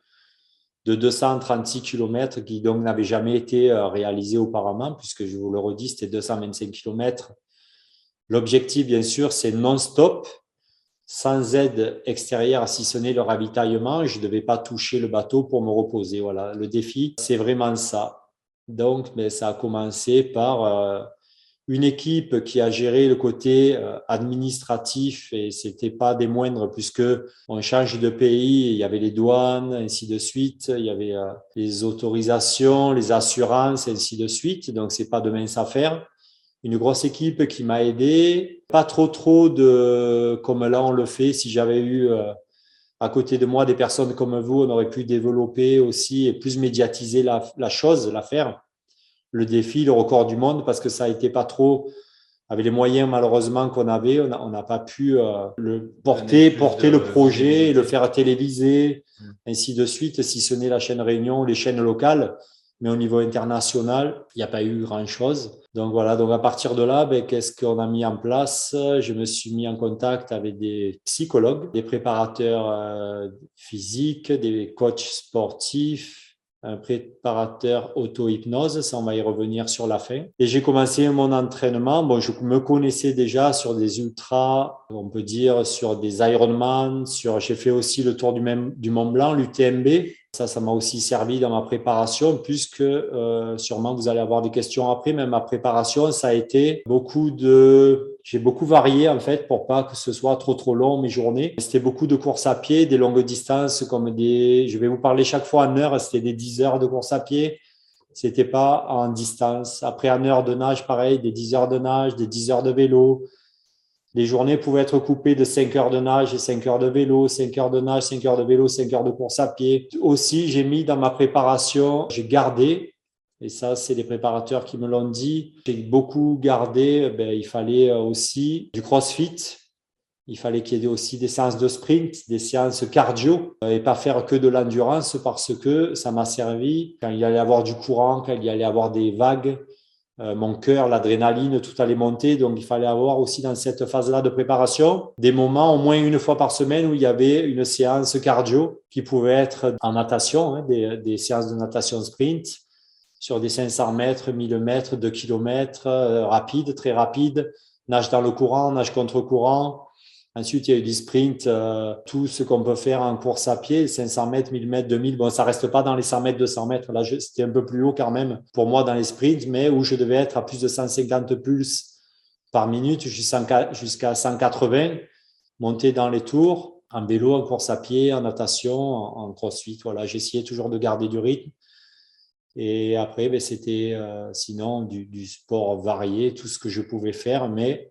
de 236 km qui donc n'avait jamais été euh, réalisé auparavant, puisque je vous le redis, c'était 225 km L'objectif, bien sûr, c'est non-stop, sans aide extérieure, si ce n'est le ravitaillement. Je ne devais pas toucher le bateau pour me reposer. Voilà, le défi, c'est vraiment ça. Donc, mais ça a commencé par euh, une équipe qui a géré le côté euh, administratif et c'était pas des moindres puisque on change de pays, il y avait les douanes, ainsi de suite, il y avait euh, les autorisations, les assurances, ainsi de suite. Donc, c'est pas de mince affaire une grosse équipe qui m'a aidé. Pas trop trop de comme là on le fait. Si j'avais eu à côté de moi des personnes comme vous, on aurait pu développer aussi et plus médiatiser la, la chose, l'affaire, le défi, le record du monde, parce que ça a été pas trop avec les moyens malheureusement qu'on avait, on n'a pas pu euh, le porter, porter le projet, le faire téléviser, mmh. ainsi de suite, si ce n'est la chaîne Réunion, les chaînes locales. Mais au niveau international, il n'y a pas eu grand-chose. Donc voilà, donc à partir de là, ben, qu'est-ce qu'on a mis en place? Je me suis mis en contact avec des psychologues, des préparateurs euh, physiques, des coachs sportifs, un préparateur auto-hypnose, ça on va y revenir sur la fin. Et j'ai commencé mon entraînement, bon je me connaissais déjà sur des ultras, on peut dire sur des Ironman, sur j'ai fait aussi le tour du, même, du Mont Blanc, l'UTMB, ça, ça m'a aussi servi dans ma préparation, puisque euh, sûrement vous allez avoir des questions après, mais ma préparation, ça a été beaucoup de... J'ai beaucoup varié en fait pour pas que ce soit trop trop long mes journées. C'était beaucoup de courses à pied, des longues distances comme des... Je vais vous parler chaque fois en heure, c'était des 10 heures de course à pied. C'était pas en distance. Après en heure de nage, pareil, des 10 heures de nage, des 10 heures de vélo, les journées pouvaient être coupées de 5 heures de nage et 5 heures de vélo, 5 heures de nage, 5 heures de vélo, 5 heures de course à pied. Aussi, j'ai mis dans ma préparation, j'ai gardé, et ça, c'est les préparateurs qui me l'ont dit, j'ai beaucoup gardé, ben, il fallait aussi du crossfit, il fallait qu'il y ait aussi des séances de sprint, des séances cardio euh, et pas faire que de l'endurance parce que ça m'a servi. Quand il y allait avoir du courant, quand il y allait avoir des vagues, euh, mon cœur, l'adrénaline, tout allait monter. Donc, il fallait avoir aussi dans cette phase-là de préparation des moments, au moins une fois par semaine, où il y avait une séance cardio qui pouvait être en natation, hein, des, séances de natation sprint sur des 500 mètres, 1000 mètres, 2 km, euh, rapide, très rapide, nage dans le courant, nage contre courant, Ensuite, il y a eu des sprints, euh, tout ce qu'on peut faire en course à pied, 500 mètres, 1000 mètres, 2000. Bon, ça reste pas dans les 100 mètres, 200 mètres. Là, c'était un peu plus haut quand même pour moi dans les sprints, mais où je devais être à plus de 150 pulses par minute jusqu'à 180, monter dans les tours, en vélo, en course à pied, en natation, en, crossfit. Voilà, j'essayais toujours de garder du rythme. Et après, ben, c'était euh, sinon du, sport varié, tout ce que je pouvais faire, mais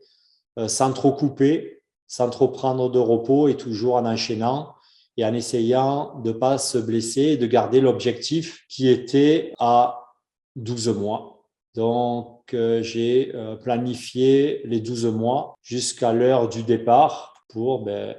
euh, sans trop couper sans trop prendre de repos et toujours en enchaînant et en essayant de ne pas se blesser et de garder l'objectif qui était à 12 mois. Donc, euh, j'ai planifié les 12 mois jusqu'à l'heure du départ pour ben,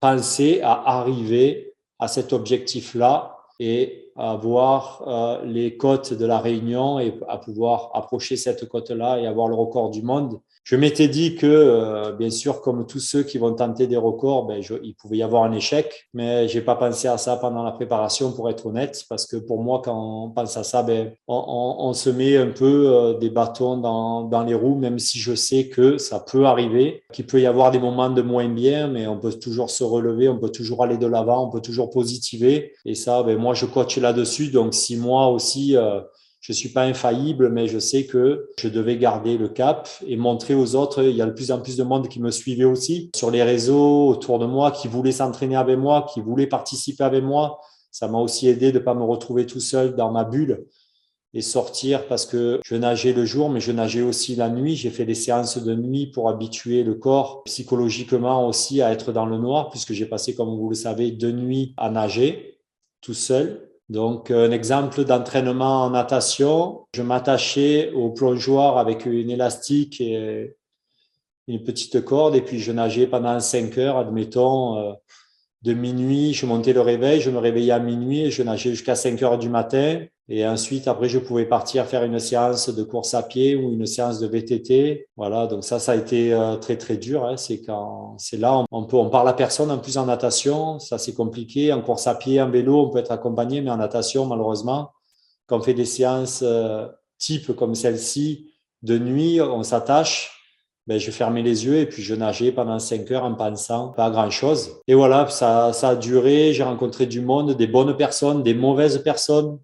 penser à arriver à cet objectif-là et avoir euh, les côtes de la Réunion et à pouvoir approcher cette côte-là et avoir le record du monde je m'étais dit que, euh, bien sûr, comme tous ceux qui vont tenter des records, ben, il pouvait y avoir un échec, mais j'ai pas pensé à ça pendant la préparation, pour être honnête, parce que pour moi, quand on pense à ça, ben, on, on, se met un peu euh, des bâtons dans, dans, les roues, même si je sais que ça peut arriver, qu'il peut y avoir des moments de moins bien, mais on peut toujours se relever, on peut toujours aller de l'avant, on peut toujours positiver. Et ça, ben, moi, je coach là-dessus. Donc, si moi aussi, euh, je suis pas infaillible, mais je sais que je devais garder le cap et montrer aux autres. Il y a de plus en plus de monde qui me suivait aussi sur les réseaux autour de moi, qui voulaient s'entraîner avec moi, qui voulaient participer avec moi. Ça m'a aussi aidé de pas me retrouver tout seul dans ma bulle et sortir parce que je nageais le jour, mais je nageais aussi la nuit. J'ai fait des séances de nuit pour habituer le corps psychologiquement aussi à être dans le noir, puisque j'ai passé, comme vous le savez, deux nuits à nager tout seul donc, un exemple d'entraînement en natation, je m'attachais au plongeoir avec une élastique et une petite corde, et puis je nageais pendant 5 heures, admettons, euh, de minuit, je montais le réveil, je me réveillais à minuit et je nageais jusqu'à 5 heures du matin. Et ensuite, après, je pouvais partir faire une séance de course à pied ou une séance de VTT. Voilà, donc ça, ça a été euh, très, très dur. Hein. C'est quand, c'est là, on, peut, on parle à personne en plus en natation. Ça, c'est compliqué. En course à pied, en vélo, on peut être accompagné, mais en natation, malheureusement, quand on fait des séances euh, type comme celle-ci, de nuit, on s'attache ben, je fermais les yeux et puis je nageais pendant 5 heures en pensant pas à grand chose. Et voilà, ça, ça a duré. J'ai rencontré du monde, des bonnes personnes, des mauvaises personnes.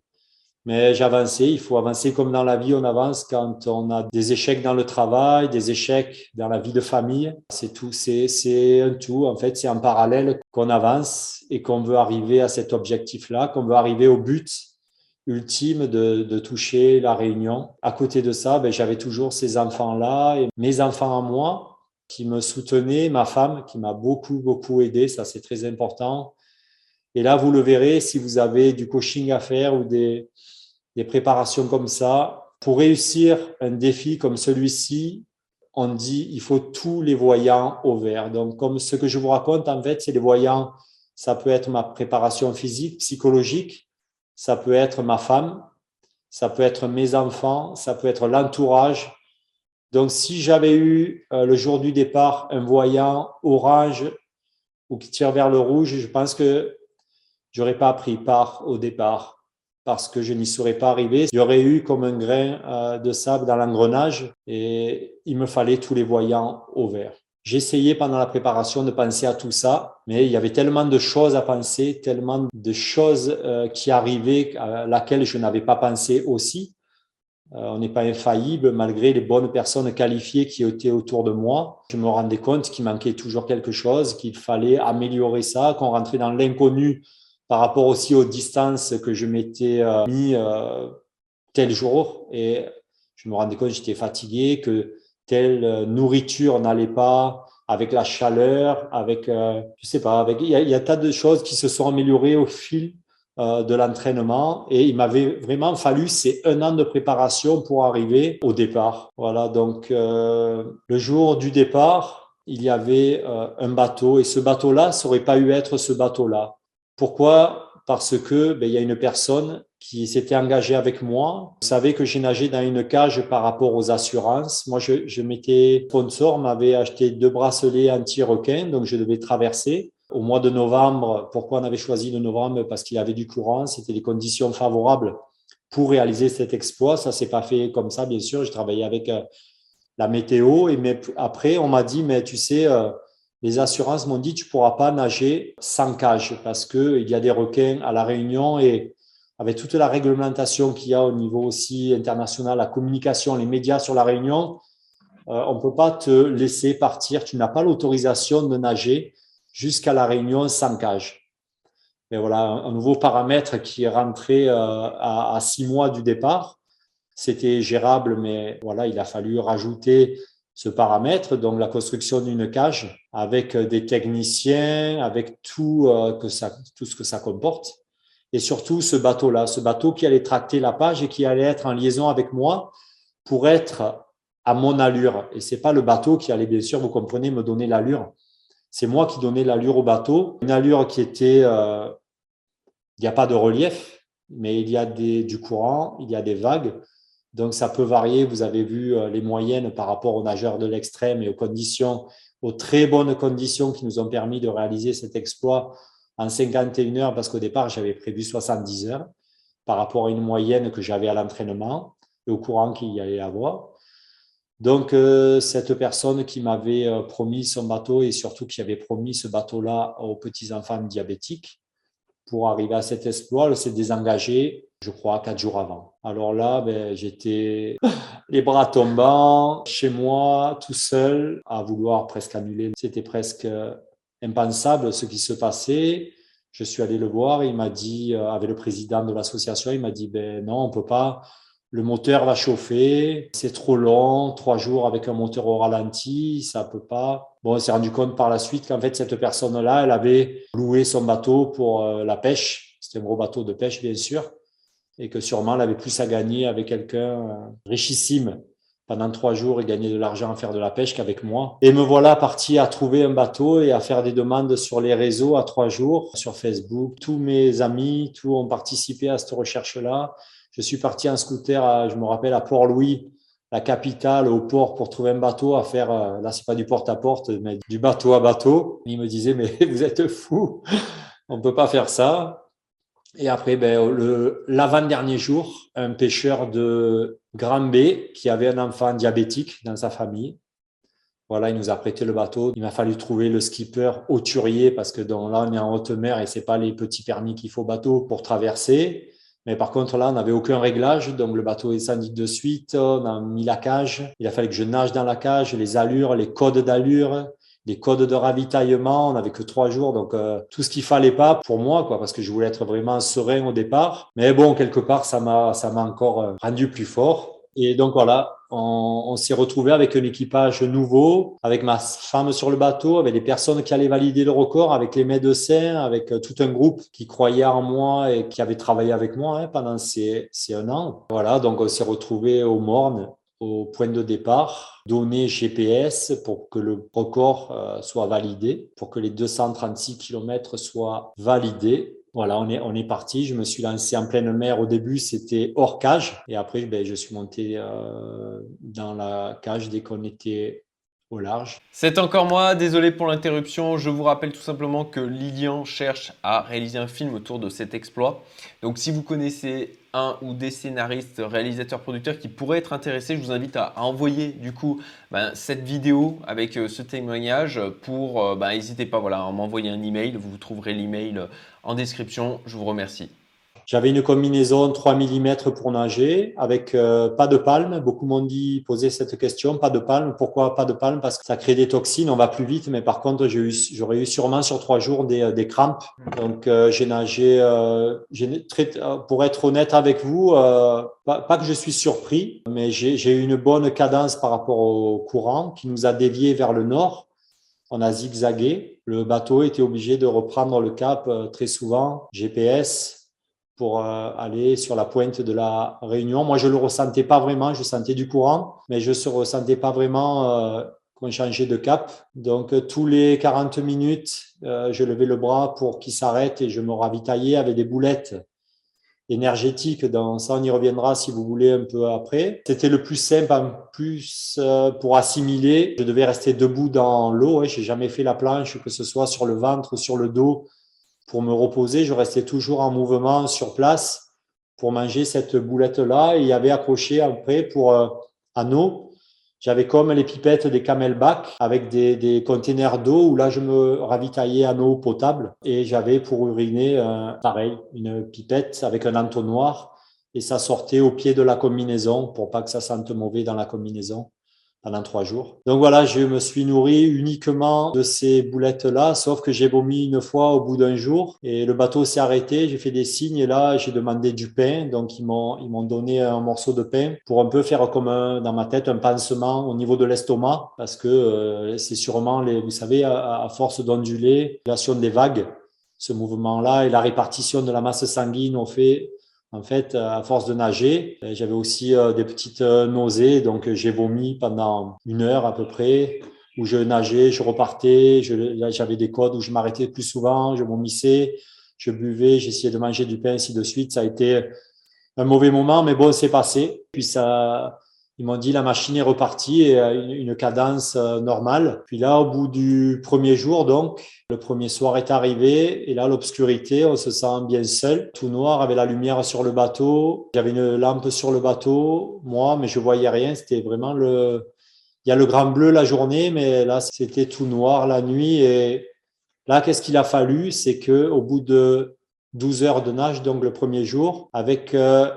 Mais j'avançais, il faut avancer comme dans la vie, on avance quand on a des échecs dans le travail, des échecs dans la vie de famille. C'est tout, c'est un tout. En fait, c'est en parallèle qu'on avance et qu'on veut arriver à cet objectif-là, qu'on veut arriver au but ultime de, de, toucher la Réunion. À côté de ça, ben, j'avais toujours ces enfants-là et mes enfants à moi qui me soutenaient, ma femme qui m'a beaucoup, beaucoup aidé, ça c'est très important. Et là, vous le verrez, si vous avez du coaching à faire ou des, des préparations comme ça. Pour réussir un défi comme celui-ci, on dit il faut tous les voyants au vert. Donc, comme ce que je vous raconte, en fait, c'est les voyants. Ça peut être ma préparation physique, psychologique, ça peut être ma femme, ça peut être mes enfants, ça peut être l'entourage. Donc, si j'avais eu euh, le jour du départ un voyant orange ou qui tire vers le rouge, je pense que j'aurais pas pris part au départ parce que je n'y serais pas arrivé. Aurait eu comme un grain euh, de sable dans l'engrenage et il me fallait tous les voyants au vert. J'essayais pendant la préparation de penser à tout ça, mais il y avait tellement de choses à penser, tellement de choses euh, qui arrivaient à laquelle je n'avais pas pensé aussi. Euh, on n'est pas infaillible malgré les bonnes personnes qualifiées qui étaient autour de moi. Je me rendais compte qu'il manquait toujours quelque chose, qu'il fallait améliorer ça, qu'on rentrait dans l'inconnu par rapport aussi aux distances que je m'étais euh, mis euh, tel jour. Et je me rendais compte que j'étais fatigué, que telle euh, nourriture n'allait pas avec la chaleur, avec, je sais pas, avec, il y, a, y a tas de choses qui se sont améliorées au fil de l'entraînement et il m'avait vraiment fallu ces un an de préparation pour arriver au départ. Voilà, donc le jour du départ, il y avait un bateau et ce bateau-là, ça aurait pas eu être ce bateau-là. Pourquoi? Parce que ben, il y a une personne qui s'était engagée avec moi. Savez que j'ai nagé dans une cage par rapport aux assurances. Moi, je, je m'étais sponsor, m'avait acheté deux bracelets anti-requin, donc je devais traverser. Au mois de novembre, pourquoi on avait choisi le novembre? Parce qu'il y avait du courant, c'était des conditions favorables pour réaliser cet exploit. Ça s'est pas fait comme ça, bien sûr. J'ai travaillé avec euh, la météo et mais après on m'a dit mais tu sais euh, les assurances m'ont dit tu pourras pas nager sans cage parce que il y a des requins à la Réunion et avec toute la réglementation qu'il y a au niveau aussi international, la communication, les médias sur la Réunion, euh, on peut pas te laisser partir. Tu n'as pas l'autorisation de nager jusqu'à la Réunion sans cage. Mais voilà, un, nouveau paramètre qui est rentré euh, à, six mois du départ. C'était gérable, mais voilà, il a fallu rajouter ce paramètre, donc la construction d'une cage avec euh, des techniciens, avec tout, que ça, tout ce que ça comporte. Et surtout ce bateau-là, ce bateau qui allait tracter la page et qui allait être en liaison avec moi pour être à mon allure. Et c'est pas le bateau qui allait, bien sûr, vous comprenez, me donner l'allure. C'est moi qui donnais l'allure au bateau. Une allure qui était, euh, il n'y a pas de relief, mais il y a du courant, il y a des vagues. Donc, ça peut varier. Vous avez vu euh, les moyennes par rapport aux nageurs de l'extrême et aux conditions, aux très bonnes conditions qui nous ont permis de réaliser cet exploit en 51 heures, parce qu'au départ, j'avais prévu 70 heures par rapport à une moyenne que j'avais à l'entraînement et au courant qu'il y allait avoir. Donc, euh, cette personne qui m'avait euh, promis son bateau et surtout qui avait promis ce bateau-là aux petits-enfants diabétiques pour arriver à cet exploit, elle s'est désengagée je crois, quatre jours avant. Alors là, ben, j'étais les bras tombants, chez moi, tout seul, à vouloir presque annuler. C'était presque euh, impensable ce qui se passait. Je suis allé le voir, il m'a dit, euh, avec le président de l'association, il m'a dit, ben non, on peut pas. Le moteur va chauffer, c'est trop long, trois jours avec un moteur au ralenti, ça peut pas. Bon, on s'est rendu compte par la suite qu'en fait, cette personne-là, elle avait loué son bateau pour euh, la pêche. C'était un gros bateau de pêche, bien sûr et que sûrement elle avait plus à gagner avec quelqu'un euh, richissime pendant trois jours et gagner de l'argent à faire de la pêche qu'avec moi. Et me voilà parti à trouver un bateau et à faire des demandes sur les réseaux à trois jours, sur Facebook. Tous mes amis, tous ont participé à cette recherche-là. Je suis parti en scooter, à, je me rappelle, à Port-Louis, la capitale, au port, pour trouver un bateau à faire, euh, là, c'est pas du porte-à-porte, mais du bateau à bateau. Il me disait, mais vous êtes fou, on peut pas faire ça. Et après, ben, l'avant-dernier jour, un pêcheur de Grand B qui avait un enfant diabétique dans sa famille Voilà, il nous a prêté le bateau. Il m'a fallu trouver le skipper hauturier parce que dans, là, on est en haute mer et c'est pas les petits permis qu'il faut bateau pour traverser. Mais par contre, là, on n'avait aucun réglage. Donc, le bateau est descendu de suite. On a mis la cage. Il a fallu que je nage dans la cage, les allures, les codes d'allure, les codes de ravitaillement. On n'avait que trois jours. Donc, euh, tout ce qu'il fallait pas pour moi, quoi, parce que je voulais être vraiment serein au départ. Mais bon, quelque part, ça m'a, ça m'a encore euh, rendu plus fort. Et donc voilà, on, s'est retrouvé avec un équipage nouveau, avec ma femme sur le bateau, avec des personnes qui allaient valider le record, avec les médecins, avec euh, tout un groupe qui croyait en moi et qui avait travaillé avec moi hein, pendant ces, ces un an. Voilà, donc on s'est retrouvé au Morne, au point de départ, donné GPS pour que le record euh, soit validé, pour que les 236 km soient validés. Voilà, on est, on est parti. Je me suis lancé en pleine mer. Au début, c'était hors cage. Et après, ben, je suis monté euh, dans la cage dès qu'on était au large. C'est encore moi, désolé pour l'interruption. Je vous rappelle tout simplement que Lilian cherche à réaliser un film autour de cet exploit. Donc si vous connaissez un ou des scénaristes, réalisateurs, producteurs qui pourraient être intéressés, je vous invite à, envoyer du coup ben, cette vidéo avec euh, ce témoignage pour, ben, n'hésitez pas voilà, à m'envoyer un email, vous trouverez l'email en description. Je vous remercie. J'avais une combinaison 3 mm pour nager avec euh, pas de palme. Beaucoup m'ont dit poser cette question, pas de palme. Pourquoi pas de palme? Parce que ça crée des toxines, on va plus vite. Mais par contre, j'aurais eu, eu sûrement sur trois jours des, des crampes. Donc euh, j'ai nagé. Euh, très, pour être honnête avec vous, pas, pas, que je suis surpris, mais j'ai eu une bonne cadence par rapport au courant qui nous a dévié vers le nord. On a zigzagué. Le bateau était obligé de reprendre le cap très souvent. GPS, pour euh, aller sur la pointe de la Réunion. Moi, je le ressentais pas vraiment, je sentais du courant, mais je ne ressentais pas vraiment euh, qu'on changeait de cap. Donc, euh, tous les 40 minutes, je levais le bras pour qu'il s'arrête et je me ravitaillais avec des boulettes énergétiques. Dans ça, on y reviendra si vous voulez un peu après. C'était le plus simple, en plus pour assimiler. Je devais rester debout dans l'eau. Hein. J'ai jamais fait la planche, que ce soit sur le ventre, sur le dos pour me reposer, je restais toujours en mouvement sur place pour manger cette boulette-là. Et il y avait accroché après pour euh, anneau. J'avais comme les pipettes des camelback avec des, des containers d'eau où là je me ravitaillais en eau potable et j'avais pour uriner euh, pareil une pipette avec un entonnoir et ça sortait au pied de la combinaison pour pas que ça sente mauvais dans la combinaison pendant trois jours. Donc voilà, je me suis nourri uniquement de ces boulettes-là, sauf que j'ai vomi une fois au bout d'un jour et le bateau s'est arrêté. J'ai fait des signes et là, j'ai demandé du pain. Donc ils m'ont ils m'ont donné un morceau de pain pour un peu faire comme un, dans ma tête un pansement au niveau de l'estomac parce que euh, c'est sûrement les, vous savez, à, à force d'onduler, l'action des vagues, ce mouvement-là et la répartition de la masse sanguine ont fait en fait, à force de nager, euh, j'avais aussi euh, des petites euh, nausées, donc j'ai vomi pendant une heure à peu près, où je nageais, je repartais, j'avais des codes où je m'arrêtais plus souvent, je vomissais, je buvais, j'essayais de manger du pain, ainsi de suite. Ça a été un mauvais moment, mais bon, c'est passé. Puis ça, ils m'ont dit la machine est repartie et une, une cadence normale. Puis là, au bout du premier jour, donc, le premier soir est arrivé et là, l'obscurité, on se sent bien seul, tout noir, avec la lumière sur le bateau. J'avais une lampe sur le bateau, moi, mais je voyais rien. C'était vraiment le. Il y a le grand bleu la journée, mais là, c'était tout noir la nuit. Et là, qu'est-ce qu'il a fallu? C'est que au bout de 12 heures de nage, donc le premier jour, avec euh,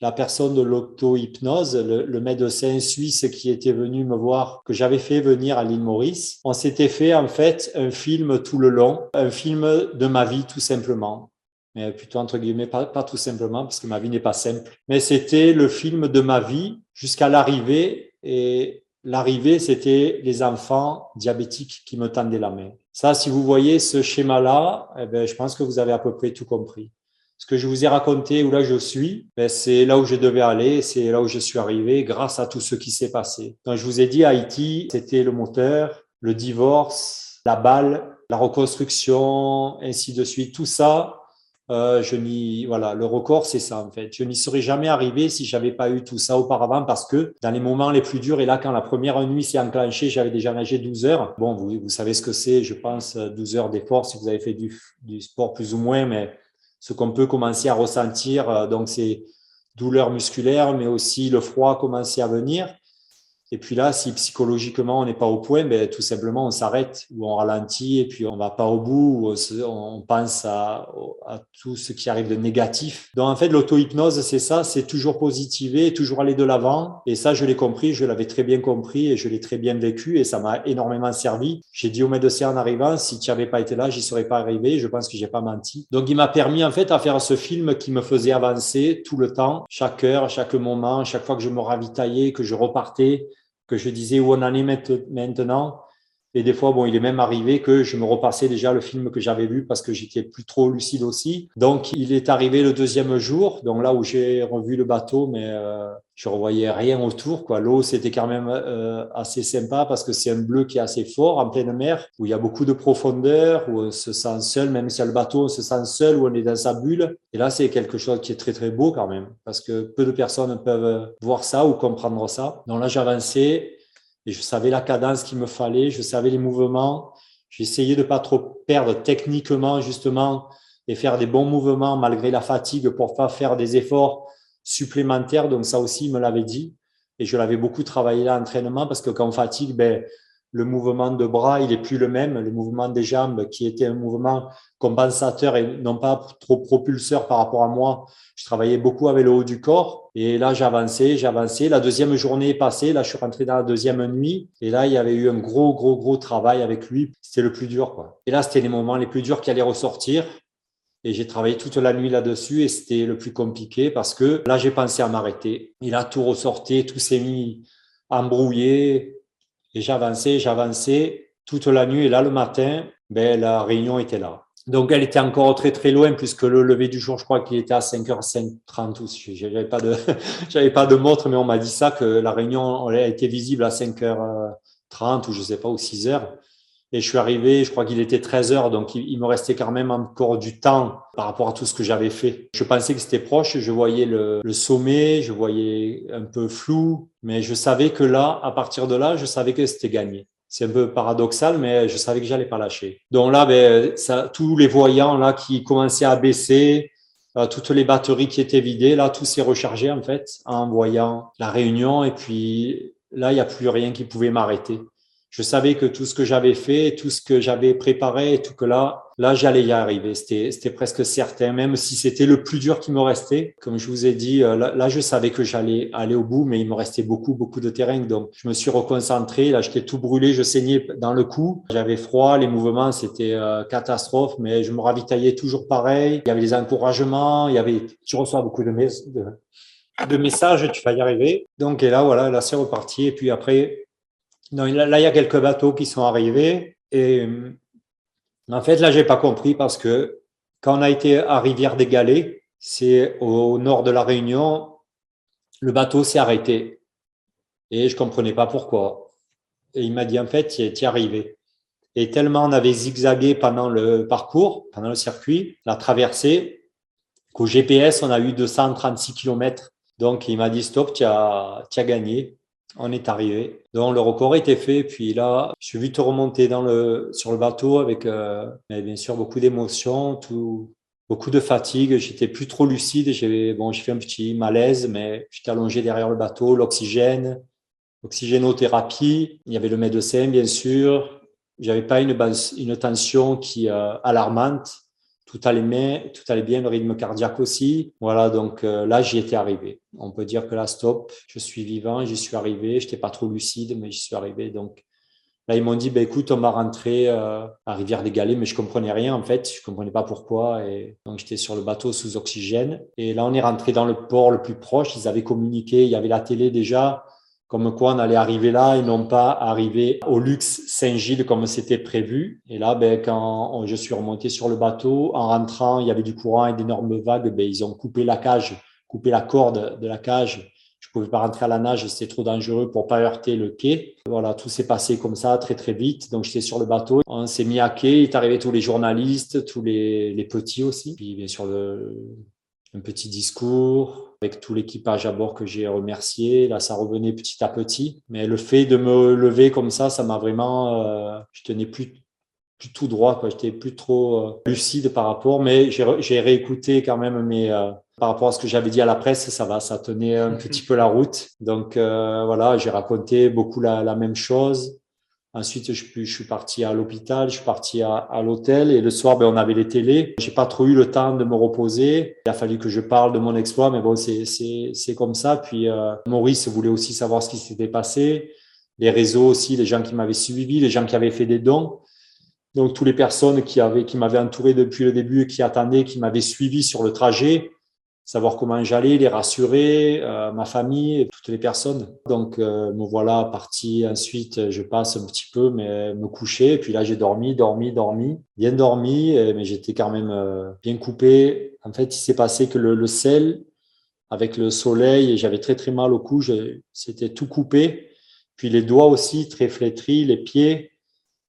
la personne de l'auto-hypnose, le, médecin suisse qui était venu me voir, que j'avais fait venir à l'île Maurice. On s'était fait en fait un film tout le long, un film de ma vie tout simplement. Mais plutôt entre guillemets, pas, tout simplement, parce que ma vie n'est pas simple. Mais c'était le film de ma vie jusqu'à l'arrivée. Et l'arrivée, c'était les enfants diabétiques qui me tendaient la main. Ça, si vous voyez ce schéma-là, eh ben, je pense que vous avez à peu près tout compris ce que je vous ai raconté, où là je suis, ben c'est là où je devais aller, c'est là où je suis arrivé grâce à tout ce qui s'est passé. Quand je vous ai dit Haïti, c'était le moteur, le divorce, la balle, la reconstruction, ainsi de suite. Tout ça, euh, je n'y, voilà, le record, c'est ça en fait. Je n'y serais jamais arrivé si j'avais pas eu tout ça auparavant parce que dans les moments les plus durs, et là, quand la première nuit s'est enclenchée, j'avais déjà nagé 12 heures. Bon, vous, vous savez ce que c'est, je pense, 12 heures d'effort si vous avez fait du, du sport plus ou moins, mais ce qu'on peut commencer à ressentir. Euh, donc, c'est douleurs musculaires, mais aussi le froid commençait à venir. Et puis là, si psychologiquement on n'est pas au point, ben, tout simplement on s'arrête ou on ralentit et puis on va pas au bout ou on, pense à, à, tout ce qui arrive de négatif. Donc en fait, l'auto-hypnose, c'est ça, c'est toujours positiver, toujours aller de l'avant. Et ça, je l'ai compris, je l'avais très bien compris et je l'ai très bien vécu et ça m'a énormément servi. J'ai dit au médecin en arrivant, si tu n'avais pas été là, j'y serais pas arrivé. Je pense que j'ai pas menti. Donc il m'a permis en fait à faire ce film qui me faisait avancer tout le temps, chaque heure, chaque moment, chaque fois que je me ravitaillais, que je repartais que je disais où on en est maintenant. Et des fois, bon, il est même arrivé que je me repassais déjà le film que j'avais vu parce que j'étais plus trop lucide aussi. Donc, il est arrivé le deuxième jour, donc là où j'ai revu le bateau, mais euh, je revoyais rien autour. Quoi. L'eau, c'était quand même euh, assez sympa parce que c'est un bleu qui est assez fort en pleine mer, où il y a beaucoup de profondeur, où on se sent seul, même si y a le bateau, on se sent seul, où on est dans sa bulle. Et là, c'est quelque chose qui est très, très beau quand même, parce que peu de personnes peuvent voir ça ou comprendre ça. Donc là, j'avançais et je savais la cadence qu'il me fallait, je savais les mouvements. J'essayais de pas trop perdre techniquement justement et faire des bons mouvements malgré la fatigue pour pas faire des efforts supplémentaires. Donc ça aussi, il me l'avait dit. Et je l'avais beaucoup travaillé l'entraînement parce que quand on fatigue, ben, le mouvement de bras, il est plus le même. Le mouvement des jambes, qui était un mouvement compensateur et non pas trop propulseur par rapport à moi, je travaillais beaucoup avec le haut du corps. Et là, j'avançais, j'avançais. La deuxième journée est passée. Là, je suis rentré dans la deuxième nuit. Et là, il y avait eu un gros, gros, gros travail avec lui. C'était le plus dur, quoi. Et là, c'était les moments les plus durs qui allaient ressortir. Et j'ai travaillé toute la nuit là-dessus et c'était le plus compliqué parce que là, j'ai pensé à m'arrêter. Il a tout ressorti, tout s'est mis à embrouiller. Et j'avançais, j'avançais toute la nuit. Et là, le matin, ben, la réunion était là. Donc, elle était encore très, très loin puisque le lever du jour, je crois qu'il était à 5h30 ou j'avais pas de, j'avais pas de montre, mais on m'a dit ça, que la réunion a été visible à 5h30 ou je sais pas, ou 6h. Et je suis arrivé, je crois qu'il était 13 h donc il, me restait quand même encore du temps par rapport à tout ce que j'avais fait. Je pensais que c'était proche, je voyais le, le, sommet, je voyais un peu flou, mais je savais que là, à partir de là, je savais que c'était gagné. C'est un peu paradoxal, mais je savais que j'allais pas lâcher. Donc là, ben, ça, tous les voyants là qui commençaient à baisser, euh, toutes les batteries qui étaient vidées, là, tout s'est rechargé en fait en voyant la réunion. Et puis là, il n'y a plus rien qui pouvait m'arrêter je savais que tout ce que j'avais fait, tout ce que j'avais préparé, tout que là, là, j'allais y arriver. C'était, c'était presque certain, même si c'était le plus dur qui me restait. Comme je vous ai dit, euh, là, je savais que j'allais aller au bout, mais il me restait beaucoup, beaucoup de terrain. Donc, je me suis reconcentré. Là, j'étais tout brûlé, je saignais dans le cou. J'avais froid, les mouvements, c'était euh, catastrophe, mais je me ravitaillais toujours pareil. Il y avait des encouragements, il y avait, je reçois beaucoup de, de, de messages, tu vas y arriver. Donc, et là, voilà, là, c'est reparti. Et puis après, là, il y a quelques bateaux qui sont arrivés. Et en fait, là, j'ai pas compris parce que quand on a été à Rivière des Galets, c'est au nord de la Réunion, le bateau s'est arrêté. Et je comprenais pas pourquoi. Et il m'a dit, en fait, tu es arrivé. Et tellement on avait zigzagué pendant le parcours, pendant le circuit, la traversée, qu'au GPS, on a eu 236 km. Donc, il m'a dit, stop, tu as, tu as gagné on est arrivé. Donc le record était fait. Puis là, je suis vite remonté dans le, sur le bateau avec euh, bien sûr beaucoup d'émotions, tout, beaucoup de fatigue. J'étais plus trop lucide. J'ai bon, j'ai fait un petit malaise, mais j'étais allongé derrière le bateau, l'oxygène, l'oxygénothérapie. Il y avait le médecin, bien sûr. J'avais pas une, une tension qui euh, alarmante tout allait bien, tout allait bien, le rythme cardiaque aussi. Voilà, donc euh, là, j'y étais arrivé. On peut dire que là, stop, je suis vivant, j'y suis arrivé. Je n'étais pas trop lucide, mais j'y suis arrivé. Donc là, ils m'ont dit, bah, écoute, on va rentrer euh, à Rivière-des-Galets, mais je comprenais rien en fait. Je comprenais pas pourquoi. Et donc j'étais sur le bateau sous oxygène. Et là, on est rentré dans le port le plus proche. Ils avaient communiqué, il y avait la télé déjà comme quoi on allait arriver là et non pas arriver au luxe Saint-Gilles comme c'était prévu. Et là, ben, quand je suis remonté sur le bateau, en rentrant, il y avait du courant et d'énormes vagues, ben, ils ont coupé la cage, coupé la corde de la cage. Je pouvais pas rentrer à la nage, c'était trop dangereux pour pas heurter le quai. Voilà, tout s'est passé comme ça très très vite. Donc j'étais sur le bateau, on s'est mis à quai, il est arrivé tous les journalistes, tous les, petits aussi. Puis bien sûr le, un petit discours avec tout l'équipage à bord que j'ai remercié. Là, ça revenait petit à petit. Mais le fait de me lever comme ça, ça m'a vraiment... Euh, je tenais plus, plus tout droit. Quoi. J'étais plus trop euh, lucide par rapport. Mais j'ai réécouté quand même mes, euh, Par rapport à ce que j'avais dit à la presse, ça va, ça tenait un petit peu la route. Donc euh, voilà, j'ai raconté beaucoup la, la, même chose. Ensuite, je, suis parti à l'hôpital, je suis parti à, l'hôtel et le soir, ben, on avait les télés. J'ai pas trop eu le temps de me reposer. Il a fallu que je parle de mon exploit, mais bon, c'est c'est comme ça. Puis euh, Maurice voulait aussi savoir ce qui s'était passé. Les réseaux aussi, les gens qui m'avaient suivi, les gens qui avaient fait des dons. Donc, toutes les personnes qui avaient, qui m'avaient entouré depuis le début, qui attendaient, qui m'avaient suivi sur le trajet, savoir comment j'allais, les rassurer, euh, ma famille, toutes les personnes. Donc, euh, me voilà parti. Ensuite, je passe un petit peu, mais me coucher. Et puis là, j'ai dormi, dormi, dormi, bien dormi, mais j'étais quand même euh, bien coupé. En fait, il s'est passé que le, le sel, avec le soleil, j'avais très très mal au cou, c'était tout coupé. Puis les doigts aussi, très flétris, les pieds.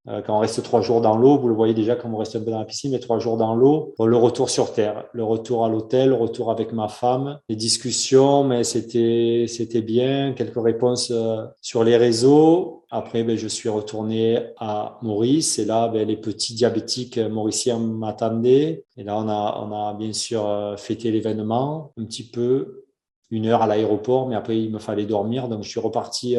Euh, quand on reste trois jours dans l'eau, vous le voyez déjà quand on reste un peu dans la piscine, mais trois jours dans l'eau, le retour sur terre, le retour à l'hôtel, le retour avec ma femme, les discussions, mais c'était c'était bien, quelques réponses euh, sur les réseaux. Après, ben, je suis retourné à Maurice et là, ben, les petits diabétiques mauriciens m'attendaient. Et là, on a on a bien sûr euh, fêté l'événement un petit peu, une heure à l'aéroport, mais après il me fallait dormir, donc je suis reparti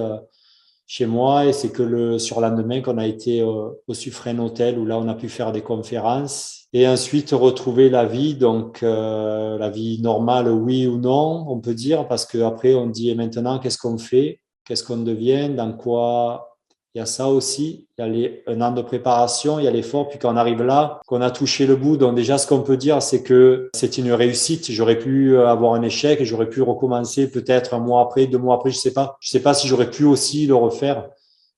chez moi et c'est que le sur lendemain qu'on a été au, au Suffren Hotel où là on a pu faire des conférences et ensuite retrouver la vie. Donc euh, la vie normale oui ou non on peut dire parce que après on dit et maintenant qu'est-ce qu'on fait? Qu'est-ce qu'on devient? Dans quoi il y a ça aussi, il y a un an de préparation, il y a l'effort, puis quand on arrive là, qu'on a touché le bout, donc déjà ce qu'on peut dire, c'est que c'est une réussite. J'aurais pu avoir un échec j'aurais pu recommencer peut-être un mois après, deux mois après, je sais pas. Je sais pas si j'aurais pu aussi le refaire,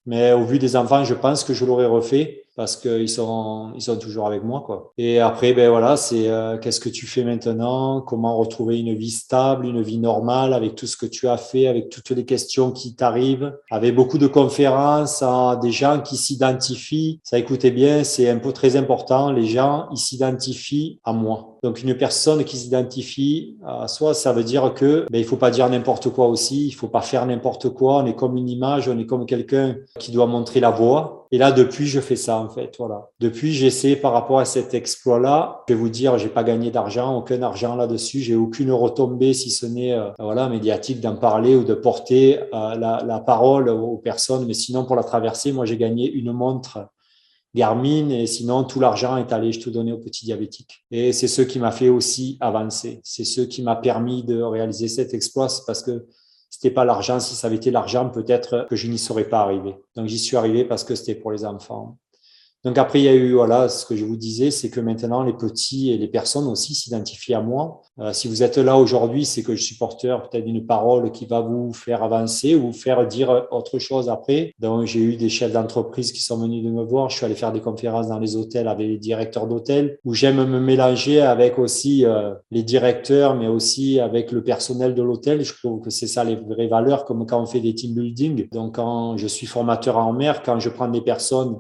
mais au vu des enfants, je pense que je l'aurais refait parce qu'ils sont, ils sont toujours avec moi. Quoi. Et après, ben voilà, c'est euh, qu'est-ce que tu fais maintenant? Comment retrouver une vie stable, une vie normale avec tout ce que tu as fait, avec toutes les questions qui t'arrivent, avec beaucoup de conférences à des gens qui s'identifient. Ça, écoutez bien, c'est un peu très important. Les gens, ils s'identifient à moi. Donc une personne qui s'identifie à soi, ça veut dire que ben, il faut pas dire n'importe quoi aussi, il faut pas faire n'importe quoi. On est comme une image, on est comme quelqu'un qui doit montrer la voie. Et là, depuis, je fais ça en fait. Voilà. Depuis, j'essaie par rapport à cet exploit-là. Je vais vous dire, j'ai pas gagné d'argent, aucun argent là-dessus. J'ai aucune retombée, si ce n'est euh, voilà médiatique, d'en parler ou de porter euh, la, parole aux personnes. Mais sinon, pour la traversée, moi, j'ai gagné une montre Garmin et sinon tout l'argent est allé je te donnais aux petits diabétiques. Et c'est ce qui m'a fait aussi avancer. C'est ce qui m'a permis de réaliser cet exploit parce que c'était pas l'argent. Si ça avait été l'argent, peut-être que je n'y serais pas arrivé. Donc j'y suis arrivé parce que c'était pour les enfants. Donc après, il y a eu, voilà, ce que je vous disais, c'est que maintenant, les petits et les personnes aussi s'identifient à moi. Euh, si vous êtes là aujourd'hui, c'est que je suis porteur peut-être d'une parole qui va vous faire avancer ou faire dire autre chose après. Donc, j'ai eu des chefs d'entreprise qui sont venus de me voir. Je suis allé faire des conférences dans les hôtels avec les directeurs d'hôtels où j'aime me mélanger avec aussi euh, les directeurs, mais aussi avec le personnel de l'hôtel. Je trouve que c'est ça les vraies valeurs, comme quand on fait des team building. Donc, quand je suis formateur en mer, quand je prends des personnes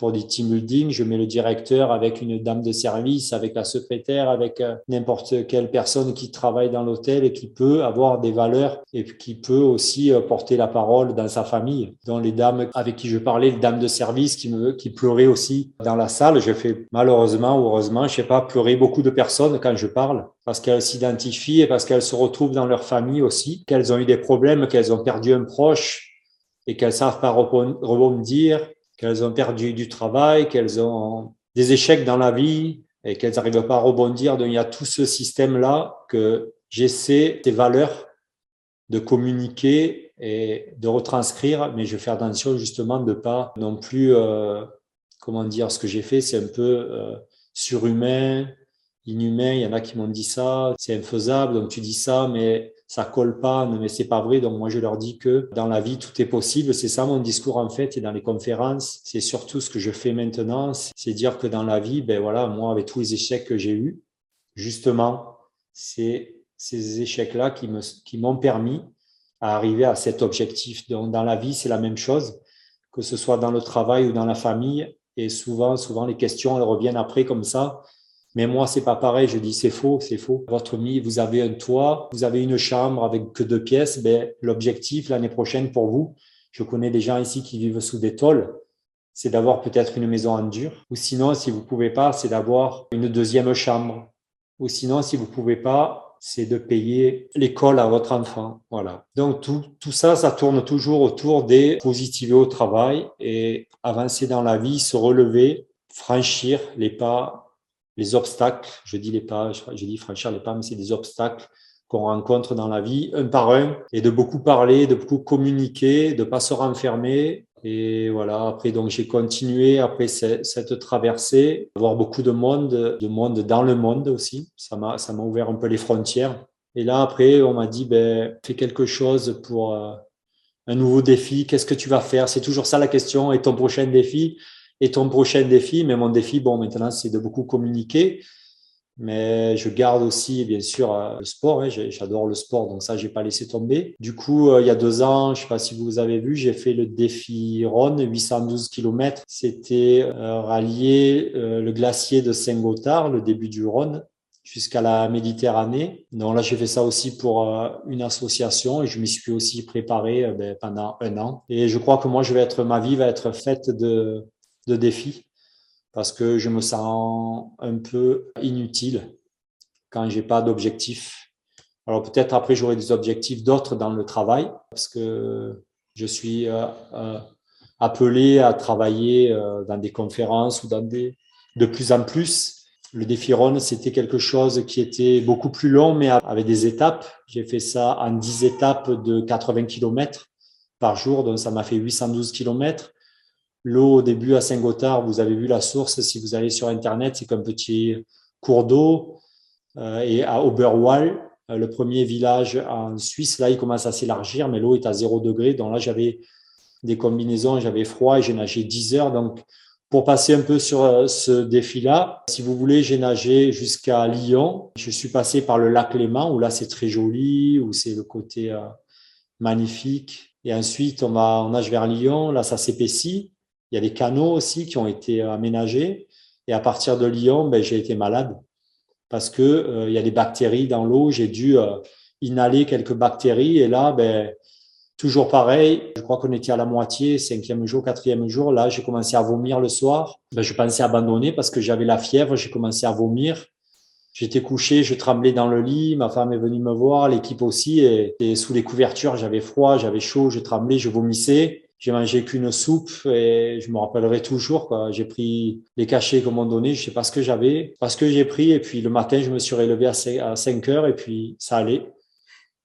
pour du team building, je mets le directeur avec une dame de service, avec la secrétaire, avec euh, n'importe quelle personne qui travaille dans l'hôtel et qui peut avoir des valeurs et qui peut aussi euh, porter la parole dans sa famille. Dans les dames avec qui je parlais, les dames de service qui me qui pleuraient aussi dans la salle, je fais malheureusement ou heureusement, je sais pas, pleurer beaucoup de personnes quand je parle parce qu'elles s'identifient et parce qu'elles se retrouvent dans leur famille aussi, qu'elles ont eu des problèmes, qu'elles ont perdu un proche et qu'elles savent pas rebondir qu'elles ont perdu du travail, qu'elles ont des échecs dans la vie et qu'elles n'arrivent pas à rebondir. Donc, il y a tout ce système-là que j'essaie, des valeurs, de communiquer et de retranscrire, mais je fais attention justement de pas non plus, euh, comment dire, ce que j'ai fait, c'est un peu euh, surhumain, inhumain. Il y en a qui m'ont dit ça, c'est infaisable, donc tu dis ça, mais ça colle pas, mais c'est pas vrai. Donc moi je leur dis que dans la vie tout est possible. C'est ça mon discours en fait et dans les conférences, c'est surtout ce que je fais maintenant, c'est dire que dans la vie, ben voilà, moi avec tous les échecs que j'ai eus, justement, c'est ces échecs-là qui me qui m'ont permis à arriver à cet objectif. Donc dans la vie, c'est la même chose, que ce soit dans le travail ou dans la famille. Et souvent, souvent les questions elles reviennent après comme ça. Mais moi, c'est pas pareil. Je dis, c'est faux, c'est faux. Votre famille, vous avez un toit, vous avez une chambre avec que deux pièces. Ben, l'objectif l'année prochaine pour vous, je connais des gens ici qui vivent sous des tôles, c'est d'avoir peut-être une maison en dur. Ou sinon, si vous pouvez pas, c'est d'avoir une deuxième chambre. Ou sinon, si vous pouvez pas, c'est de payer l'école à votre enfant. Voilà. Donc tout, tout ça, ça tourne toujours autour des positiver au travail et avancer dans la vie, se relever, franchir les pas, les obstacles. Je dis les pas, je dis franchir les pas, mais c'est des obstacles qu'on rencontre dans la vie, un par un, et de beaucoup parler, de beaucoup communiquer, de pas se renfermer. Et voilà, après, donc j'ai continué après cette traversée, voir beaucoup de monde, de monde dans le monde aussi. Ça m'a, ça m'a ouvert un peu les frontières. Et là, après, on m'a dit, ben, fais quelque chose pour euh, un nouveau défi. Qu'est-ce que tu vas faire? C'est toujours ça la question. Et ton prochain défi? Et ton prochain défi? Mais mon défi, bon, maintenant, c'est de beaucoup communiquer. Mais je garde aussi, bien sûr, euh, le sport. Hein. J'adore le sport, donc ça, j'ai pas laissé tomber. Du coup, euh, il y a deux ans, je sais pas si vous avez vu, j'ai fait le défi Rhône, 812 km. C'était euh, rallier le glacier de Saint-Gothard, le début du Rhône, jusqu'à la Méditerranée. Donc là, j'ai fait ça aussi pour une association et je m'y suis aussi préparé ben, pendant un an. Et je crois que moi, je vais être, ma vie va être faite de, de défis parce que je me sens un peu inutile quand j'ai pas d'objectif. Alors peut-être après j'aurai des objectifs d'autres dans le travail parce que je suis euh, euh, appelé à travailler euh, dans des conférences ou dans des de plus en plus. Le défi Ron, c'était quelque chose qui était beaucoup plus long, mais avec des étapes. J'ai fait ça en 10 étapes de 80 km par jour, donc ça m'a fait 812 km. L'eau au début à Saint-Gothard, vous avez vu la source, si vous allez sur Internet, c'est qu'un petit cours d'eau. Euh, et à Oberwall, euh, le premier village en Suisse, là, il commence à s'élargir, mais l'eau est à 0 degré. Donc là, j'avais des combinaisons, j'avais froid et j'ai nagé 10 heures. Donc, pour passer un peu sur euh, ce défi-là, si vous voulez, j'ai nagé jusqu'à Lyon. Je suis passé par le lac Léman, où là, c'est très joli, où c'est le côté magnifique. Et ensuite, on, va, on nage vers Lyon. Là, ça s'épaissit. Il y a des canaux aussi qui ont été aménagés. Et à partir de Lyon, ben, j'ai été malade parce que euh, il y a des bactéries dans l'eau. J'ai dû euh, inhaler quelques bactéries. Et là, ben, toujours pareil. Je crois qu'on était à la moitié, cinquième jour, quatrième jour. Là, j'ai commencé à vomir le soir. Ben, je pensais abandonner parce que j'avais la fièvre. J'ai commencé à vomir. J'étais couché, je tremblais dans le lit. Ma femme est venue me voir, l'équipe aussi. Et sous les couvertures, j'avais froid, j'avais chaud, je tremblais, je vomissais. J'ai mangé qu'une soupe et je me rappellerai toujours. Quoi. J'ai pris les cachets qu'on m'a donné, je sais pas ce que j'avais, parce que j'ai pris. Et puis le matin, je me suis relevé à 5 heures et puis ça allait.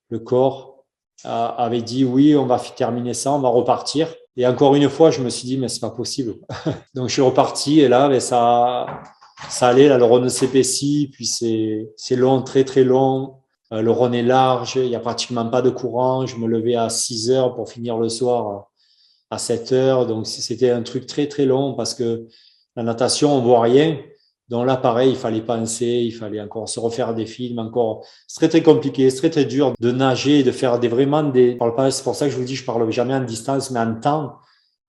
Le corps avait dit oui, on va terminer ça, on va repartir. Et encore une fois, je me suis dit mais c'est pas possible. Donc je suis reparti et là, mais ben, ça, ça allait. Là, le Rhône s'épaissit, puis c'est c'est long, très très long. Euh, le Rhône est large, il y a pratiquement pas de courant. Je me levais à 6 heures pour finir le soir à 7 heures. Donc, c'était un truc très, très long parce que la natation, on voit rien. Donc là, pareil, il fallait penser, il fallait encore se refaire des films, encore. C'est très, très compliqué, c'est très, très dur de nager, de faire des vraiment des, c'est pour ça que je vous dis, je parle jamais en distance, mais en temps,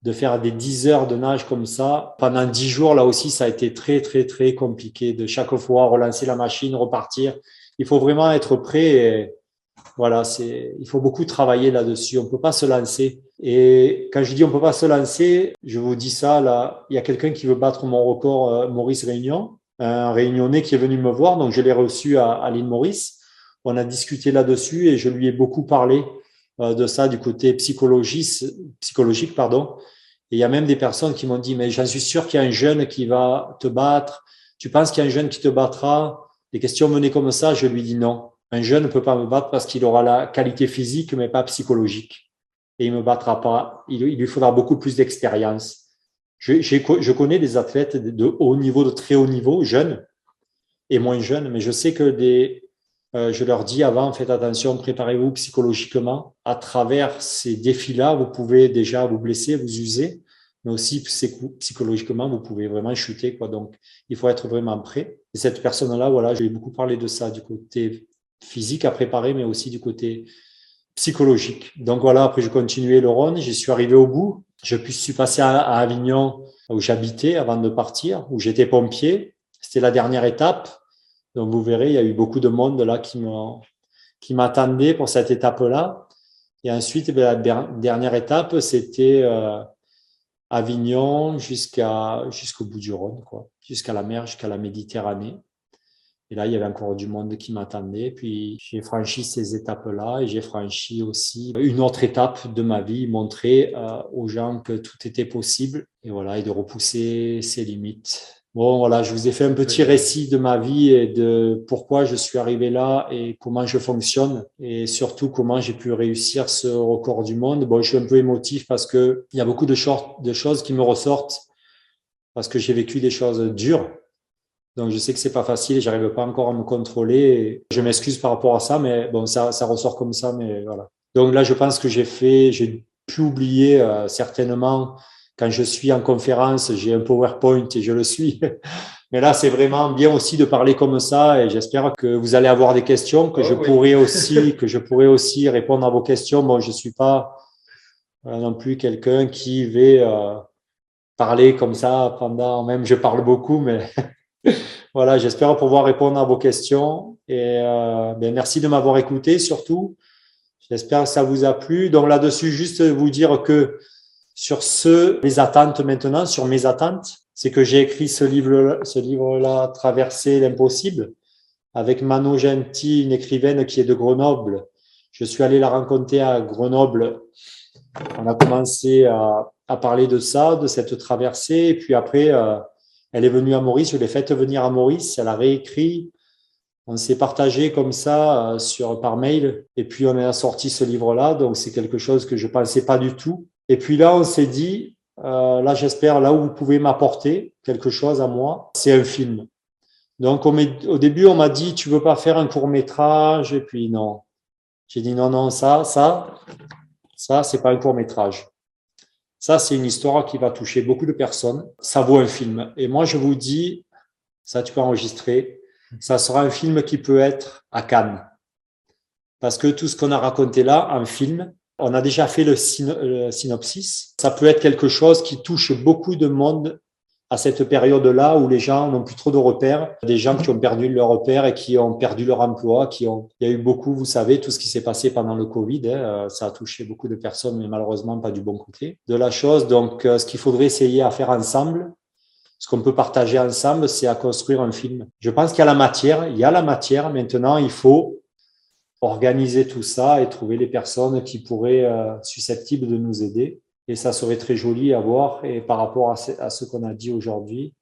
de faire des 10 heures de nage comme ça. Pendant 10 jours, là aussi, ça a été très, très, très compliqué de chaque fois relancer la machine, repartir. Il faut vraiment être prêt voilà, c'est, il faut beaucoup travailler là-dessus. On peut pas se lancer. Et quand je dis on peut pas se lancer, je vous dis ça là. Il y a quelqu'un qui veut battre mon record, euh, Maurice Réunion, un Réunionnais qui est venu me voir. Donc je l'ai reçu à, à l'île Maurice. On a discuté là-dessus et je lui ai beaucoup parlé euh, de ça du côté psychologique, psychologique pardon. Et il y a même des personnes qui m'ont dit mais j'en suis sûr qu'il y a un jeune qui va te battre. Tu penses qu'il y a un jeune qui te battra? Les questions menées comme ça, je lui dis non. Un jeune ne peut pas me battre parce qu'il aura la qualité physique, mais pas psychologique. Et il me battra pas. Il, lui faudra beaucoup plus d'expérience. Je, connais des athlètes de haut niveau, de très haut niveau, jeunes et moins jeunes, mais je sais que des, euh, je leur dis avant, faites attention, préparez-vous psychologiquement. À travers ces défis-là, vous pouvez déjà vous blesser, vous user, mais aussi psychologiquement, vous pouvez vraiment chuter. Quoi. Donc, il faut être vraiment prêt. Et cette personne-là, voilà, j'ai beaucoup parlé de ça du côté physique à préparer, mais aussi du côté psychologique. Donc voilà, après je continuais le Rhône, j'y suis arrivé au bout. Je suis passé à, Avignon où j'habitais avant de partir, où j'étais pompier. C'était la dernière étape. Donc vous verrez, il y a eu beaucoup de monde là qui m'attendait pour cette étape-là. Et ensuite, ben, la dernière étape, c'était euh, Avignon jusqu'au bout du Rhône, quoi, jusqu'à la mer, jusqu'à la Méditerranée. Et là, il y avait encore du monde qui m'attendait. Puis j'ai franchi ces étapes-là et j'ai franchi aussi une autre étape de ma vie, montrer euh, aux gens que tout était possible et voilà, et de repousser ses limites. Bon, voilà, je vous ai fait un petit récit de ma vie et de pourquoi je suis arrivé là et comment je fonctionne et surtout comment j'ai pu réussir ce record du monde. Bon, je suis un peu émotif parce que il y a beaucoup de, de choses qui me ressortent parce que j'ai vécu des choses dures. Donc, je sais que c'est pas facile et j'arrive pas encore à me contrôler. Je m'excuse par rapport à ça, mais bon, ça, ça ressort comme ça, mais voilà. Donc là, je pense que j'ai fait, j'ai pu oublier euh, certainement quand je suis en conférence, j'ai un PowerPoint et je le suis. Mais là, c'est vraiment bien aussi de parler comme ça et j'espère que vous allez avoir des questions, que oh je pourrai aussi, que je pourrai aussi répondre à vos questions. Bon, je suis pas euh, non plus quelqu'un qui va euh, parler comme ça pendant, même je parle beaucoup, mais voilà, j'espère pouvoir répondre à vos questions et euh, ben, merci de m'avoir écouté surtout. J'espère que ça vous a plu. Donc là-dessus, juste vous dire que sur ce, les attentes maintenant, sur mes attentes, c'est que j'ai écrit ce livre, ce livre-là, Traverser l'impossible, avec Mano Genti, une écrivaine qui est de Grenoble. Je suis allé la rencontrer à Grenoble. On a commencé à, à parler de ça, de cette traversée, et puis après, euh, elle est venue à Maurice. Je l'ai faite venir à Maurice. Elle a réécrit. On s'est partagé comme ça euh, par mail, et puis on a sorti ce livre-là. Donc c'est quelque chose que je pensais pas du tout. Et puis là, on s'est dit, euh, là, j'espère, là où vous pouvez m'apporter quelque chose à moi, c'est un film. Donc, au début, on m'a dit, tu veux pas faire un court métrage Et puis non. J'ai dit non, non, ça, ça, ça, c'est pas un court métrage. Ça, c'est une histoire qui va toucher beaucoup de personnes. Ça vaut un film. Et moi, je vous dis, ça, tu peux enregistrer. Ça sera un film qui peut être à Cannes. Parce que tout ce qu'on a raconté là, un film, on a déjà fait le, synopsis. Ça peut être quelque chose qui touche beaucoup de monde à cette période-là où les gens n'ont plus trop de repères, des gens qui ont perdu leur repère et qui ont perdu leur emploi, qui ont, il y a eu beaucoup, vous savez, tout ce qui s'est passé pendant le Covid, hein, euh, ça a touché beaucoup de personnes, mais malheureusement pas du bon côté de la chose. Donc, euh, ce qu'il faudrait essayer à faire ensemble, ce qu'on peut partager ensemble, c'est à construire un film. Je pense qu'il y a la matière, il y a la matière. Maintenant, il faut organiser tout ça et trouver les personnes qui pourraient euh, susceptibles de nous aider. Et ça serait très joli à voir. Et par rapport à ce, qu'on a dit aujourd'hui,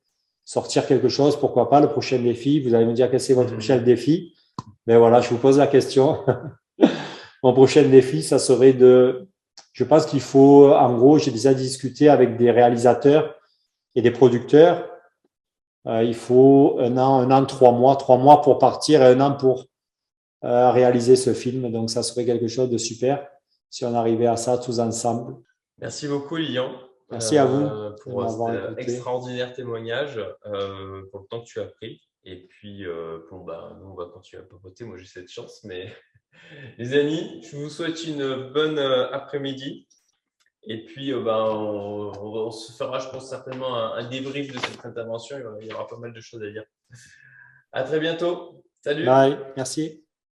sortir quelque chose, pourquoi pas le prochain défi. Vous allez me dire quel c'est votre prochain défi? Mais voilà, je vous pose la question. Mon prochain défi, ça serait de, je pense qu'il faut, en gros, j'ai déjà discuté avec des réalisateurs et des producteurs. Euh, il faut un an, un an, trois mois, trois mois pour partir et un an pour à réaliser ce film. Donc, ça serait quelque chose de super si on arrivait à ça tous ensemble. Merci beaucoup, Lilian. Merci à vous euh, pour cet extraordinaire témoignage, euh, pour le temps que tu as pris. Et puis, euh, bon, bah, nous, on va continuer à papoter. Moi, j'ai cette chance. Mais les amis, je vous souhaite une bonne après-midi. Et puis, bah, on, se fera, je pense, certainement un, un, débrief de cette intervention. Il y aura pas mal de choses à dire. À très bientôt. Salut. Bye. Merci.